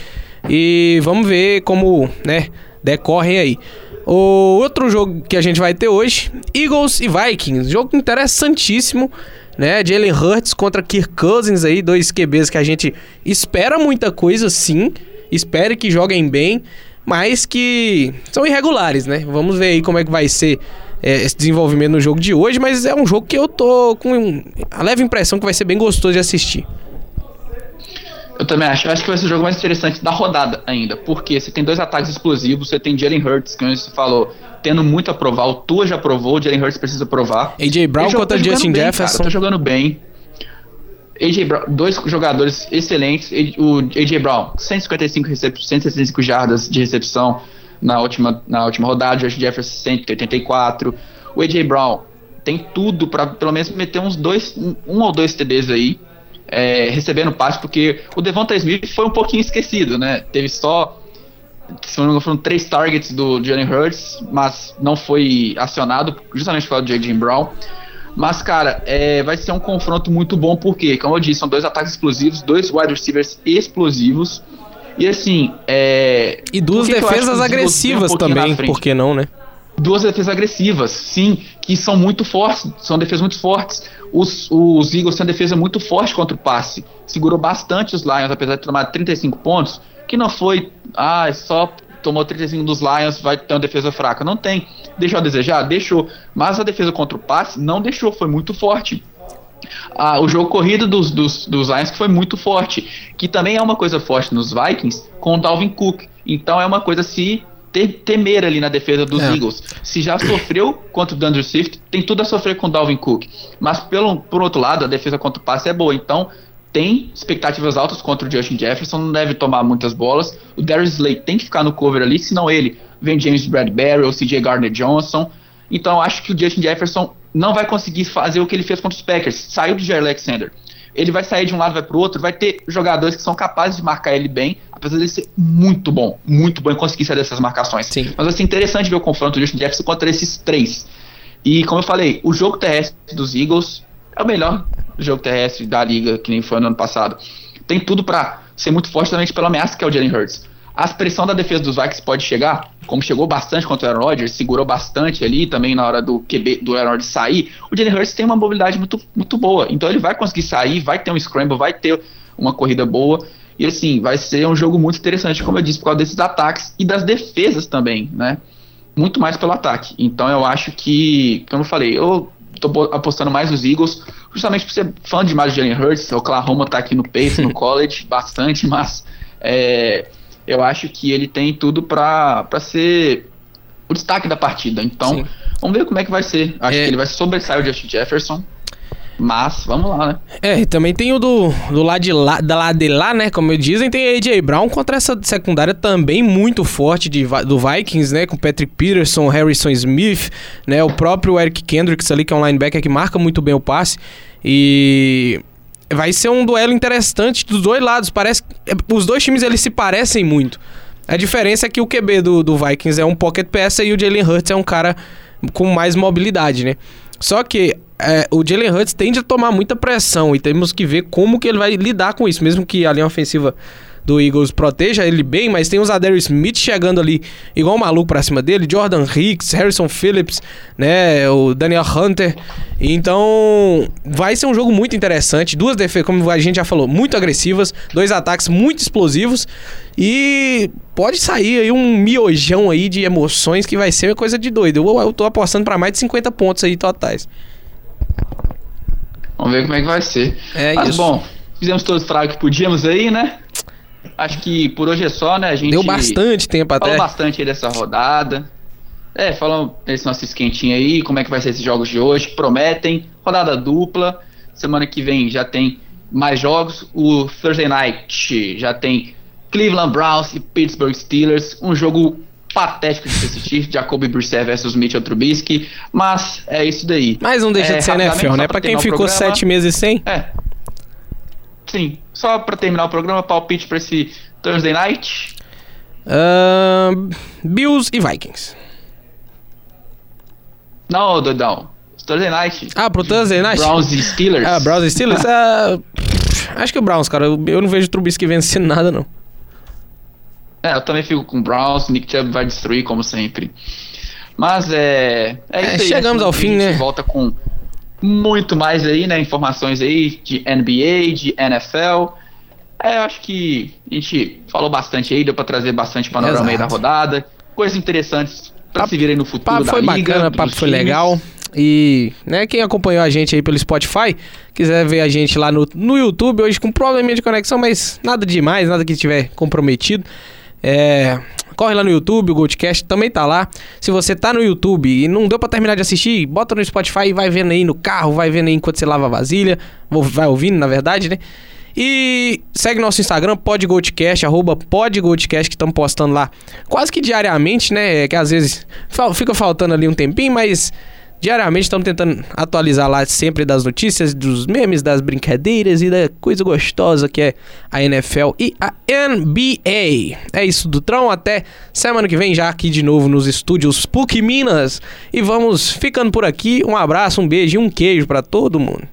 E vamos ver como, né, decorrem aí. O outro jogo que a gente vai ter hoje, Eagles e Vikings. Jogo interessantíssimo né? Jalen Hurts contra Kirk Cousins aí, dois QBs que a gente espera muita coisa sim, espere que joguem bem, mas que são irregulares, né? Vamos ver aí como é que vai ser é, esse desenvolvimento no jogo de hoje, mas é um jogo que eu tô com a leve impressão que vai ser bem gostoso de assistir. Eu também acho. Eu acho que vai ser o jogo mais interessante da rodada ainda. Porque você tem dois ataques explosivos, você tem Jalen Hurts, que você falou, tendo muito a provar. O Tua já provou, o Jalen Hurts precisa provar. AJ Brown contra Justin bem, Jefferson. Cara, tá jogando bem. AJ Brown, dois jogadores excelentes. O AJ Brown, 155, recep 165 jardas de recepção na última, na última rodada. O Justin Jefferson, 184. O AJ Brown tem tudo para pelo menos meter uns dois, um ou dois TDs aí é, recebendo passe, porque o Devonta Smith foi um pouquinho esquecido, né? Teve só, se não me engano, foram três targets do Jalen Hurts, mas não foi acionado, justamente por causa do J.J. Brown. Mas, cara, é, vai ser um confronto muito bom, porque, como eu disse, são dois ataques explosivos, dois wide receivers explosivos. E assim, é. E duas defesas agressivas um também, por que não, né? Duas defesas agressivas, sim, que são muito fortes, são defesas muito fortes. Os, os Eagles têm uma defesa muito forte contra o passe. Segurou bastante os Lions, apesar de tomar 35 pontos, que não foi, ah, só tomou 35 dos Lions, vai ter uma defesa fraca. Não tem. Deixou a desejar? Deixou. Mas a defesa contra o passe não deixou, foi muito forte. Ah, o jogo corrido dos, dos, dos Lions que foi muito forte, que também é uma coisa forte nos Vikings com o Dalvin Cook. Então é uma coisa se ter, temer ali na defesa dos é. Eagles. Se já sofreu contra o Dandre Swift, tem tudo a sofrer com o Dalvin Cook. Mas pelo, por outro lado, a defesa contra o passe é boa. Então tem expectativas altas contra o Justin Jefferson, não deve tomar muitas bolas. O Darius Slay tem que ficar no cover ali, senão ele vem James Bradbury ou CJ Gardner Johnson. Então eu acho que o Justin Jefferson não vai conseguir fazer o que ele fez contra os Packers. Saiu do Jair Alexander. Ele vai sair de um lado, vai para o outro, vai ter jogadores que são capazes de marcar ele bem, apesar dele ser muito bom, muito bom em conseguir sair dessas marcações. Sim. Mas vai ser interessante ver o confronto do Justin Jefferson contra esses três. E como eu falei, o jogo terrestre dos Eagles é o melhor jogo terrestre da liga, que nem foi no ano passado. Tem tudo para ser muito forte também pela ameaça que é o Jalen Hurts. A pressão da defesa dos Vikings pode chegar, como chegou bastante contra o Aaron Rodgers, segurou bastante ali também na hora do QB do Aaron Rodgers sair. O Jalen Hurts tem uma mobilidade muito, muito boa, então ele vai conseguir sair, vai ter um scramble, vai ter uma corrida boa. E assim, vai ser um jogo muito interessante, como eu disse, por causa desses ataques e das defesas também, né? Muito mais pelo ataque. Então eu acho que, como eu falei, eu tô apostando mais nos Eagles, justamente por ser fã demais de Jalen Hurts. O Oklahoma tá aqui no pace, no college, bastante, mas é, eu acho que ele tem tudo para ser o destaque da partida. Então, Sim. vamos ver como é que vai ser. Acho é... que ele vai sobressair o Justin Jefferson. Mas, vamos lá, né? É, e também tem o do, do lado de lá, da lado de lá, né? Como dizem, tem AJ Brown contra essa secundária também muito forte de, do Vikings, né? Com Patrick Peterson, Harrison Smith, né? O próprio Eric Kendricks ali, que é um linebacker que marca muito bem o passe. E vai ser um duelo interessante dos dois lados. Parece é, os dois times eles se parecem muito. A diferença é que o QB do, do Vikings é um pocket passer e o Jalen Hurts é um cara com mais mobilidade, né? Só que é, o Jalen Hurts tende a tomar muita pressão e temos que ver como que ele vai lidar com isso, mesmo que a linha ofensiva do Eagles proteja ele bem, mas tem o Zadar Smith chegando ali igual um maluco pra cima dele, Jordan Hicks, Harrison Phillips, né, o Daniel Hunter. Então, vai ser um jogo muito interessante, duas defesas, como a gente já falou, muito agressivas, dois ataques muito explosivos e pode sair aí um miojão aí de emoções que vai ser uma coisa de doido. Eu, eu tô apostando para mais de 50 pontos aí totais. Vamos ver como é que vai ser. É Mas isso. bom, fizemos todo o estrago que podíamos aí, né? Acho que por hoje é só, né? A gente deu bastante tempo até. Falou bastante aí dessa rodada. É, falamos desse nosso esquentinho aí, como é que vai ser esses jogos de hoje. Prometem, rodada dupla. Semana que vem já tem mais jogos. O Thursday Night já tem Cleveland Browns e Pittsburgh Steelers. Um jogo patético de se assistir, Jacoby Brissett versus Mitchell Trubisky, mas é isso daí. Mas não deixa é, de ser NFL, né? Pra quem ficou programa, sete meses sem. É. Sim, só pra terminar o programa, palpite pra esse Thursday Night. Uh, Bills e Vikings. Não, doidão. Thursday Night. Ah, pro Thursday Night? Browns e Steelers. Ah, Browns e Steelers? uh, acho que o Browns, cara. Eu não vejo o Trubisky vencendo nada, não. É, eu também fico com o Browns, Nick Chubb vai destruir, como sempre. Mas é. É, é isso aí. Chegamos ao fim, né? volta com muito mais aí, né? Informações aí de NBA, de NFL. É, eu acho que a gente falou bastante aí, deu pra trazer bastante panorama aí da rodada. Coisas interessantes pra papo, se virem no futuro papo da foi liga. Bacana, papo foi legal. E, né, quem acompanhou a gente aí pelo Spotify, quiser ver a gente lá no, no YouTube, hoje com probleminha de conexão, mas nada demais, nada que estiver comprometido. É, corre lá no YouTube, o Goldcast também tá lá. Se você tá no YouTube e não deu para terminar de assistir, bota no Spotify e vai vendo aí no carro, vai vendo aí enquanto você lava a vasilha, vai ouvindo, na verdade, né? E segue nosso Instagram, podgoldcast, arroba podgoldcast, que estamos postando lá quase que diariamente, né? É que às vezes fica faltando ali um tempinho, mas Diariamente estamos tentando atualizar lá sempre das notícias, dos memes, das brincadeiras e da coisa gostosa que é a NFL e a NBA. É isso, Dutrão. Até semana que vem já aqui de novo nos estúdios PUC Minas. E vamos ficando por aqui. Um abraço, um beijo e um queijo para todo mundo.